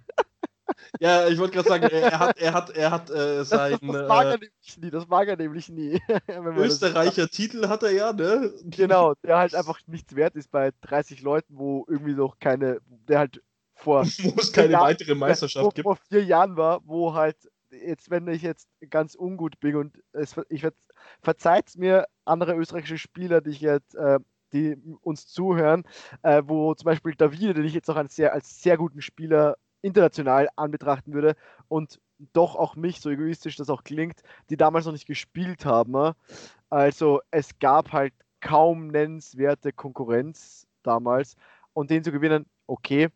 Ja, ich wollte gerade sagen, er hat, er hat, er hat äh, Das, sein das, das mag äh, er nämlich nie. Das mag er nämlich nie. Österreicher Titel hat er ja, ne? Genau, der halt einfach nichts wert ist bei 30 Leuten, wo irgendwie noch keine, der halt vor, Wo es keine Ja, weitere wo, Meisterschaft gibt. vor vier Jahren war, wo halt jetzt, wenn ich jetzt ganz ungut bin und es, ich ver- verzeiht's mir andere österreichische Spieler, die ich jetzt, äh, die uns zuhören, äh, wo zum Beispiel Davide, den ich jetzt noch als sehr, als sehr guten Spieler international anbetrachten würde und doch auch mich, so egoistisch das auch klingt, die damals noch nicht gespielt haben. ne? Also es gab halt kaum nennenswerte Konkurrenz damals und den zu gewinnen, okay.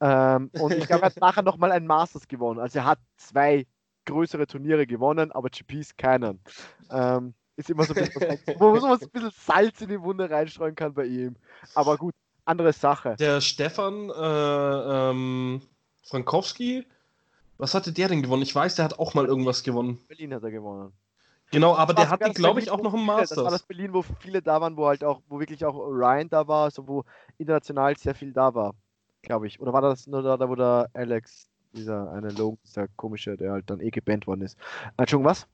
Ähm, und ich glaube, er hat nachher nochmal ein Masters gewonnen. Also er hat zwei größere Turniere gewonnen, aber GPs keinen. Ähm, ist immer so ein bisschen, wo man so ein bisschen Salz in die Wunde reinstreuen kann bei ihm. Aber gut, andere Sache. Der Stefan äh, ähm, Frankowski, was hatte der denn gewonnen? Ich weiß, der hat auch mal irgendwas gewonnen. Berlin hat er gewonnen. Genau, aber der hatte, glaube ich, auch noch einen viele- Das war das Masters. Berlin, wo viele da waren, wo halt auch, wo wirklich auch Ryan da war, also wo international sehr viel da war, glaube ich. Oder war das nur da, da wo der Alex, dieser eine Logan, dieser komische, der halt dann eh gebannt worden ist. Entschuldigung, was?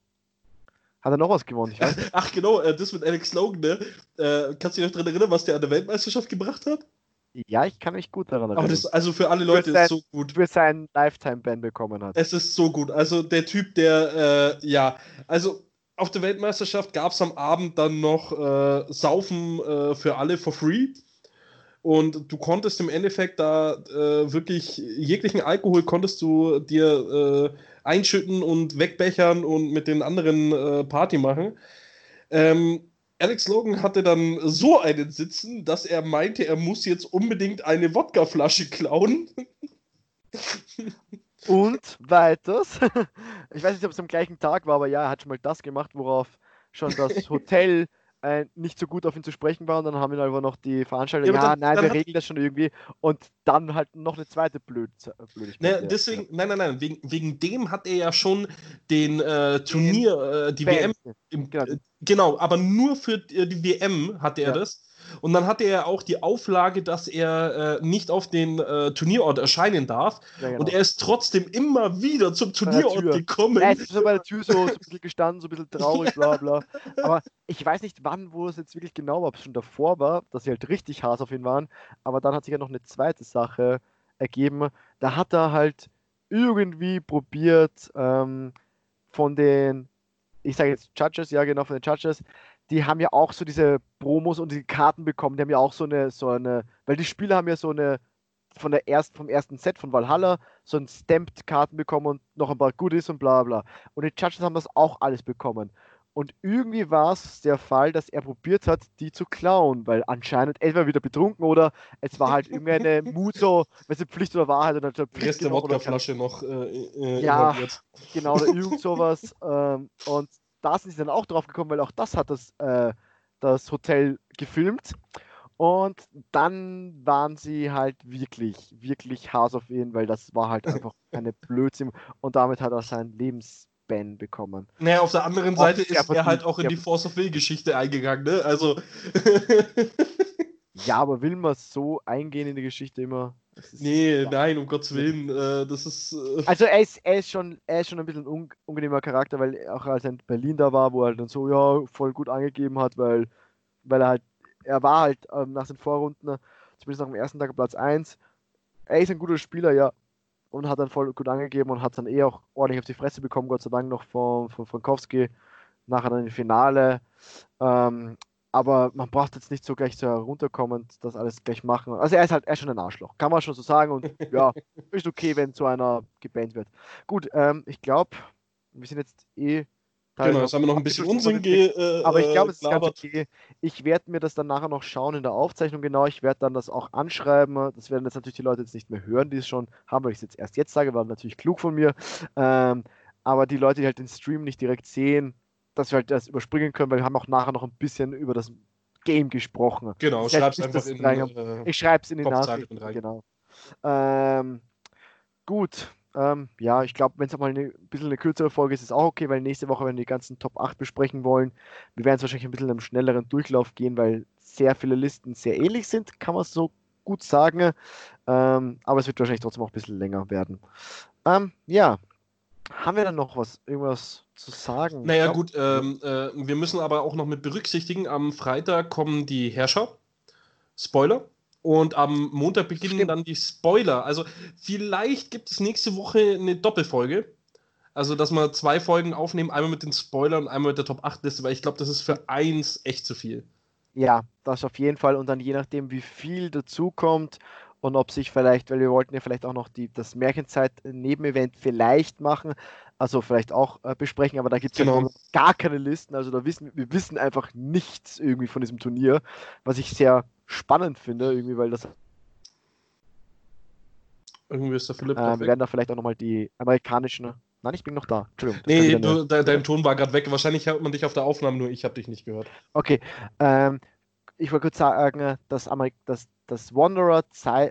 Hat er noch was gewonnen? Ach genau, äh, das mit Alex Logan, ne? Äh, kannst du dich noch dran erinnern, was der an der Weltmeisterschaft gebracht hat? Ja, ich kann mich gut daran Aber erinnern. das, also für alle Leute sein- ist so gut. für seinen Lifetime-Ban bekommen hat. Es ist so gut. Also der Typ, der, äh, ja, also auf der Weltmeisterschaft gab es am Abend dann noch äh, Saufen äh, für alle for free. Und du konntest im Endeffekt da äh, wirklich jeglichen Alkohol konntest du dir äh, einschütten und wegbechern und mit den anderen äh, Party machen. Ähm, Alex Logan hatte dann so einen Sitzen, dass er meinte, er muss jetzt unbedingt eine Wodkaflasche klauen. Und weiters, ich weiß nicht, ob es am gleichen Tag war, aber ja, er hat schon mal das gemacht, worauf schon das Hotel äh, nicht so gut auf ihn zu sprechen war. Und dann haben ihn einfach noch die Veranstalter, Ja, ja, aber dann- nein, dann wir regeln das schon irgendwie. Und dann halt noch eine zweite Blöd Blödigkeit. Naja, ja. Ne, deswegen, nein, nein, nein, wegen, wegen dem hat er ja schon den äh, Turnier, äh, die WM, Fans. im, Genau. äh, genau, aber nur für äh, die WM hatte er Ja. das. Und dann hatte er auch die Auflage, dass er äh, nicht auf den äh, Turnierort erscheinen darf. Ja, genau. Und er ist trotzdem immer wieder zum Turnierort gekommen. Ja, es ist so bei der Tür so, so ein bisschen gestanden, so ein bisschen traurig, bla bla. Aber ich weiß nicht, wann, wo es jetzt wirklich genau war, ob es schon davor war, dass sie halt richtig hart auf ihn waren. Aber dann hat sich ja noch eine zweite Sache ergeben. Da hat er halt irgendwie probiert, ähm, von den, ich sage jetzt Judges, ja genau, von den Judges, die haben ja auch so diese Promos und die Karten bekommen. Die haben ja auch so eine, so eine, weil die Spieler haben ja so eine, von der erst, vom ersten Set von Valhalla so ein Stamped-Karten bekommen und noch ein paar Goodies und bla bla. Und die Judges haben das auch alles bekommen. Und irgendwie war es der Fall, dass er probiert hat, die zu klauen, weil anscheinend entweder wieder betrunken oder es war halt irgendeine Mut so, weißt du, Pflicht oder Wahrheit oder Rest der Wodkaflasche noch äh, äh, ja, involviert. genau, oder irgend sowas. ähm, und da sind sie dann auch drauf gekommen, weil auch das hat das, äh, das Hotel gefilmt. Und dann waren sie halt wirklich, wirklich Hass auf ihn, weil das war halt einfach eine Blödsinn. Und damit hat er sein Lebens Ben bekommen. Naja, auf der anderen Seite ist er halt auch in die Force of Will-Geschichte eingegangen, ne? Also. ja, aber will man so eingehen in die Geschichte immer? Nee, ja. nein, um Gottes Willen. Äh, das ist. Äh also er ist, er ist schon, er ist schon ein bisschen ein un unangenehmer Charakter, weil auch als er in Berlin da war, wo er halt dann so, ja, voll gut angegeben hat, weil, weil er halt, er war halt ähm, nach den Vorrunden, zumindest nach dem ersten Tag Platz 1. Er ist ein guter Spieler, ja, und hat dann voll gut angegeben und hat dann eh auch ordentlich auf die Fresse bekommen, Gott sei Dank noch von, von Frankowski, nachher dann im Finale. Ähm, aber man braucht jetzt nicht so gleich so herunterkommen, das alles gleich machen. Also er ist halt er ist schon ein Arschloch, kann man schon so sagen und ja, ist okay, wenn so einer gebannt wird. Gut, ähm, ich glaube, wir sind jetzt eh Genau, jetzt haben wir noch ein bisschen Unsinn ge äh, Aber ich glaube, es ist ganz okay. Ich werde mir das dann nachher noch schauen in der Aufzeichnung genau. Ich werde dann das auch anschreiben. Das werden jetzt natürlich die Leute jetzt nicht mehr hören, die es schon haben, weil ich es jetzt erst jetzt sage, war natürlich klug von mir. Ähm, aber die Leute, die halt den Stream nicht direkt sehen, dass wir halt das überspringen können, weil wir haben auch nachher noch ein bisschen über das Game gesprochen. Genau, schreib's einfach in äh, Ich schreibe es in die Nachrichten. Genau. Ähm, gut, ähm, ja, ich glaube, wenn es mal eine, ein bisschen eine kürzere Folge ist, ist auch okay, weil nächste Woche werden wir die ganzen Top 8 besprechen wollen. Wir werden es wahrscheinlich ein bisschen im schnelleren Durchlauf gehen, weil sehr viele Listen sehr ähnlich sind, kann man so gut sagen. Ähm, aber es wird wahrscheinlich trotzdem auch ein bisschen länger werden. Ähm, ja, haben wir dann noch was, irgendwas zu sagen? Naja, gut, ähm, äh, wir müssen aber auch noch mit berücksichtigen, am Freitag kommen die Herrscher. Spoiler. Und am Montag beginnen Stimmt. dann die Spoiler. Also vielleicht gibt es nächste Woche eine Doppelfolge. Also, dass wir zwei Folgen aufnehmen, einmal mit den Spoilern und einmal mit der Top 8 Liste, weil ich glaube, das ist für eins echt zu viel. Ja, das auf jeden Fall. Und dann je nachdem, wie viel dazukommt und ob sich vielleicht, weil wir wollten ja vielleicht auch noch die, das Märchenzeit-Nebenevent vielleicht machen, also vielleicht auch äh, besprechen, aber da gibt es genau. ja gar keine Listen. Also da wissen wir wissen einfach nichts irgendwie von diesem Turnier, was ich sehr spannend finde, irgendwie, weil das. Irgendwie ist der Philipp. Äh, wir werden da vielleicht auch nochmal die amerikanischen. Nein, ich bin noch da. Entschuldigung. Nee, du, de dein Ton war gerade weg. Wahrscheinlich hört man dich auf der Aufnahme, nur ich habe dich nicht gehört. Okay. Ähm, ich wollte kurz sagen, dass das, das Wanderer äh,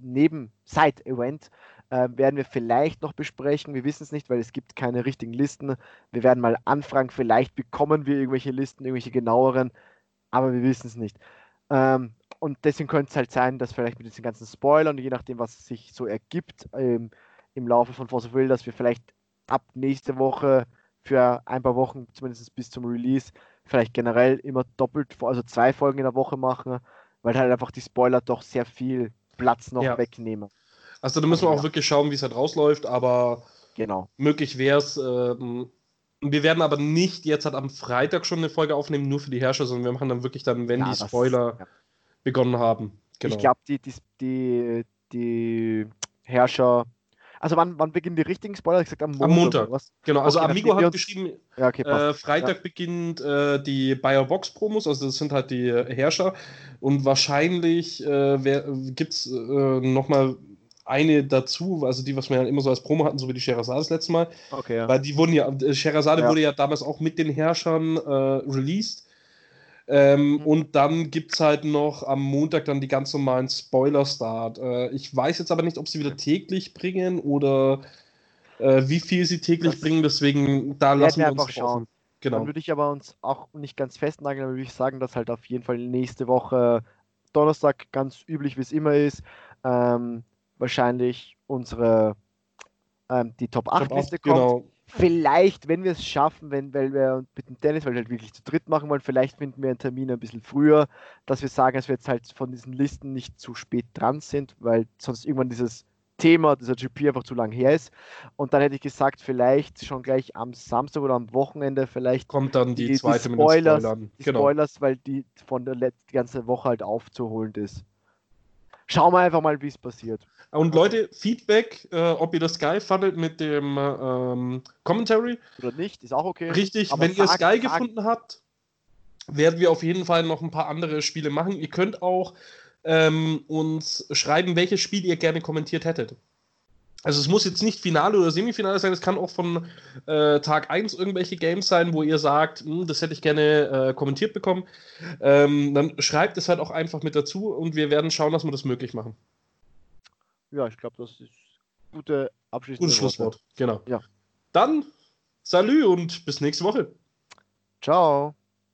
neben Side-Event äh, werden wir vielleicht noch besprechen. Wir wissen es nicht, weil es gibt keine richtigen Listen. Wir werden mal anfragen, vielleicht bekommen wir irgendwelche Listen, irgendwelche genaueren, aber wir wissen es nicht. Ähm, und deswegen könnte es halt sein, dass vielleicht mit diesen ganzen Spoilern, je nachdem, was sich so ergibt ähm, im Laufe von Force of Will, dass wir vielleicht ab nächste Woche für ein paar Wochen, zumindest bis zum Release, vielleicht generell immer doppelt, also zwei Folgen in der Woche machen, weil halt einfach die Spoiler doch sehr viel Platz noch ja. wegnehmen. Also da müssen wir auch ja. wirklich schauen, wie es halt rausläuft, aber genau. möglich wäre es, ähm, wir werden aber nicht jetzt halt am Freitag schon eine Folge aufnehmen, nur für die Herrscher, sondern wir machen dann wirklich dann, wenn ja, die Spoiler ja. begonnen haben. Genau. Ich glaube, die, die, die, die Herrscher. Also wann, wann beginnen die richtigen Spoiler? Ich gesagt am Montag. Am Montag. Was? Genau, also okay, Amigo hat geschrieben, ja, okay, äh, Freitag beginnt äh, die Box Promos, also das sind halt die Herrscher. Und wahrscheinlich äh, gibt es äh, nochmal eine dazu, also die, was wir ja immer so als Promo hatten, so wie die Sherazade das letzte Mal. Okay, ja. Weil die wurden ja, äh, Sherazade ja. wurde ja damals auch mit den Herrschern äh, released. Ähm, mhm. Und dann gibt es halt noch am Montag dann die ganz normalen Spoiler-Start. Äh, ich weiß jetzt aber nicht, ob sie wieder täglich bringen oder äh, wie viel sie täglich das bringen, deswegen da lassen wir uns einfach schauen. Genau. Dann würde ich aber uns auch nicht ganz festnageln, aber würde ich sagen, dass halt auf jeden Fall nächste Woche Donnerstag ganz üblich, wie es immer ist, ähm, wahrscheinlich unsere ähm, die Top 8 Liste kommt. Genau. Vielleicht, wenn wir es schaffen, wenn, weil wir mit dem Dennis, weil wir halt wirklich zu dritt machen wollen, vielleicht finden wir einen Termin ein bisschen früher, dass wir sagen, dass wir jetzt halt von diesen Listen nicht zu spät dran sind, weil sonst irgendwann dieses Thema, dieser GP einfach zu lang her ist. Und dann hätte ich gesagt, vielleicht schon gleich am Samstag oder am Wochenende vielleicht kommt dann die, die zweite die Spoilers, mit den Spoilern. Die genau. Spoilers, weil die von der letzten ganzen Woche halt aufzuholen ist. Schauen wir einfach mal, wie es passiert. Und Leute, Feedback, äh, ob ihr das geil fandet mit dem ähm, Commentary. Oder nicht, ist auch okay. Richtig, wenn ihr es geil gefunden habt, werden wir auf jeden Fall noch ein paar andere Spiele machen. Ihr könnt auch ähm, uns schreiben, welches Spiel ihr gerne kommentiert hättet. Also es muss jetzt nicht Finale oder Semifinale sein, es kann auch von äh, Tag 1 irgendwelche Games sein, wo ihr sagt, hm, das hätte ich gerne äh, kommentiert bekommen. Ähm, dann schreibt es halt auch einfach mit dazu und wir werden schauen, dass wir das möglich machen. Ja, ich glaube, das ist gute abschließende Gutes Schlusswort, genau. Ja. Dann, salü und bis nächste Woche. Ciao.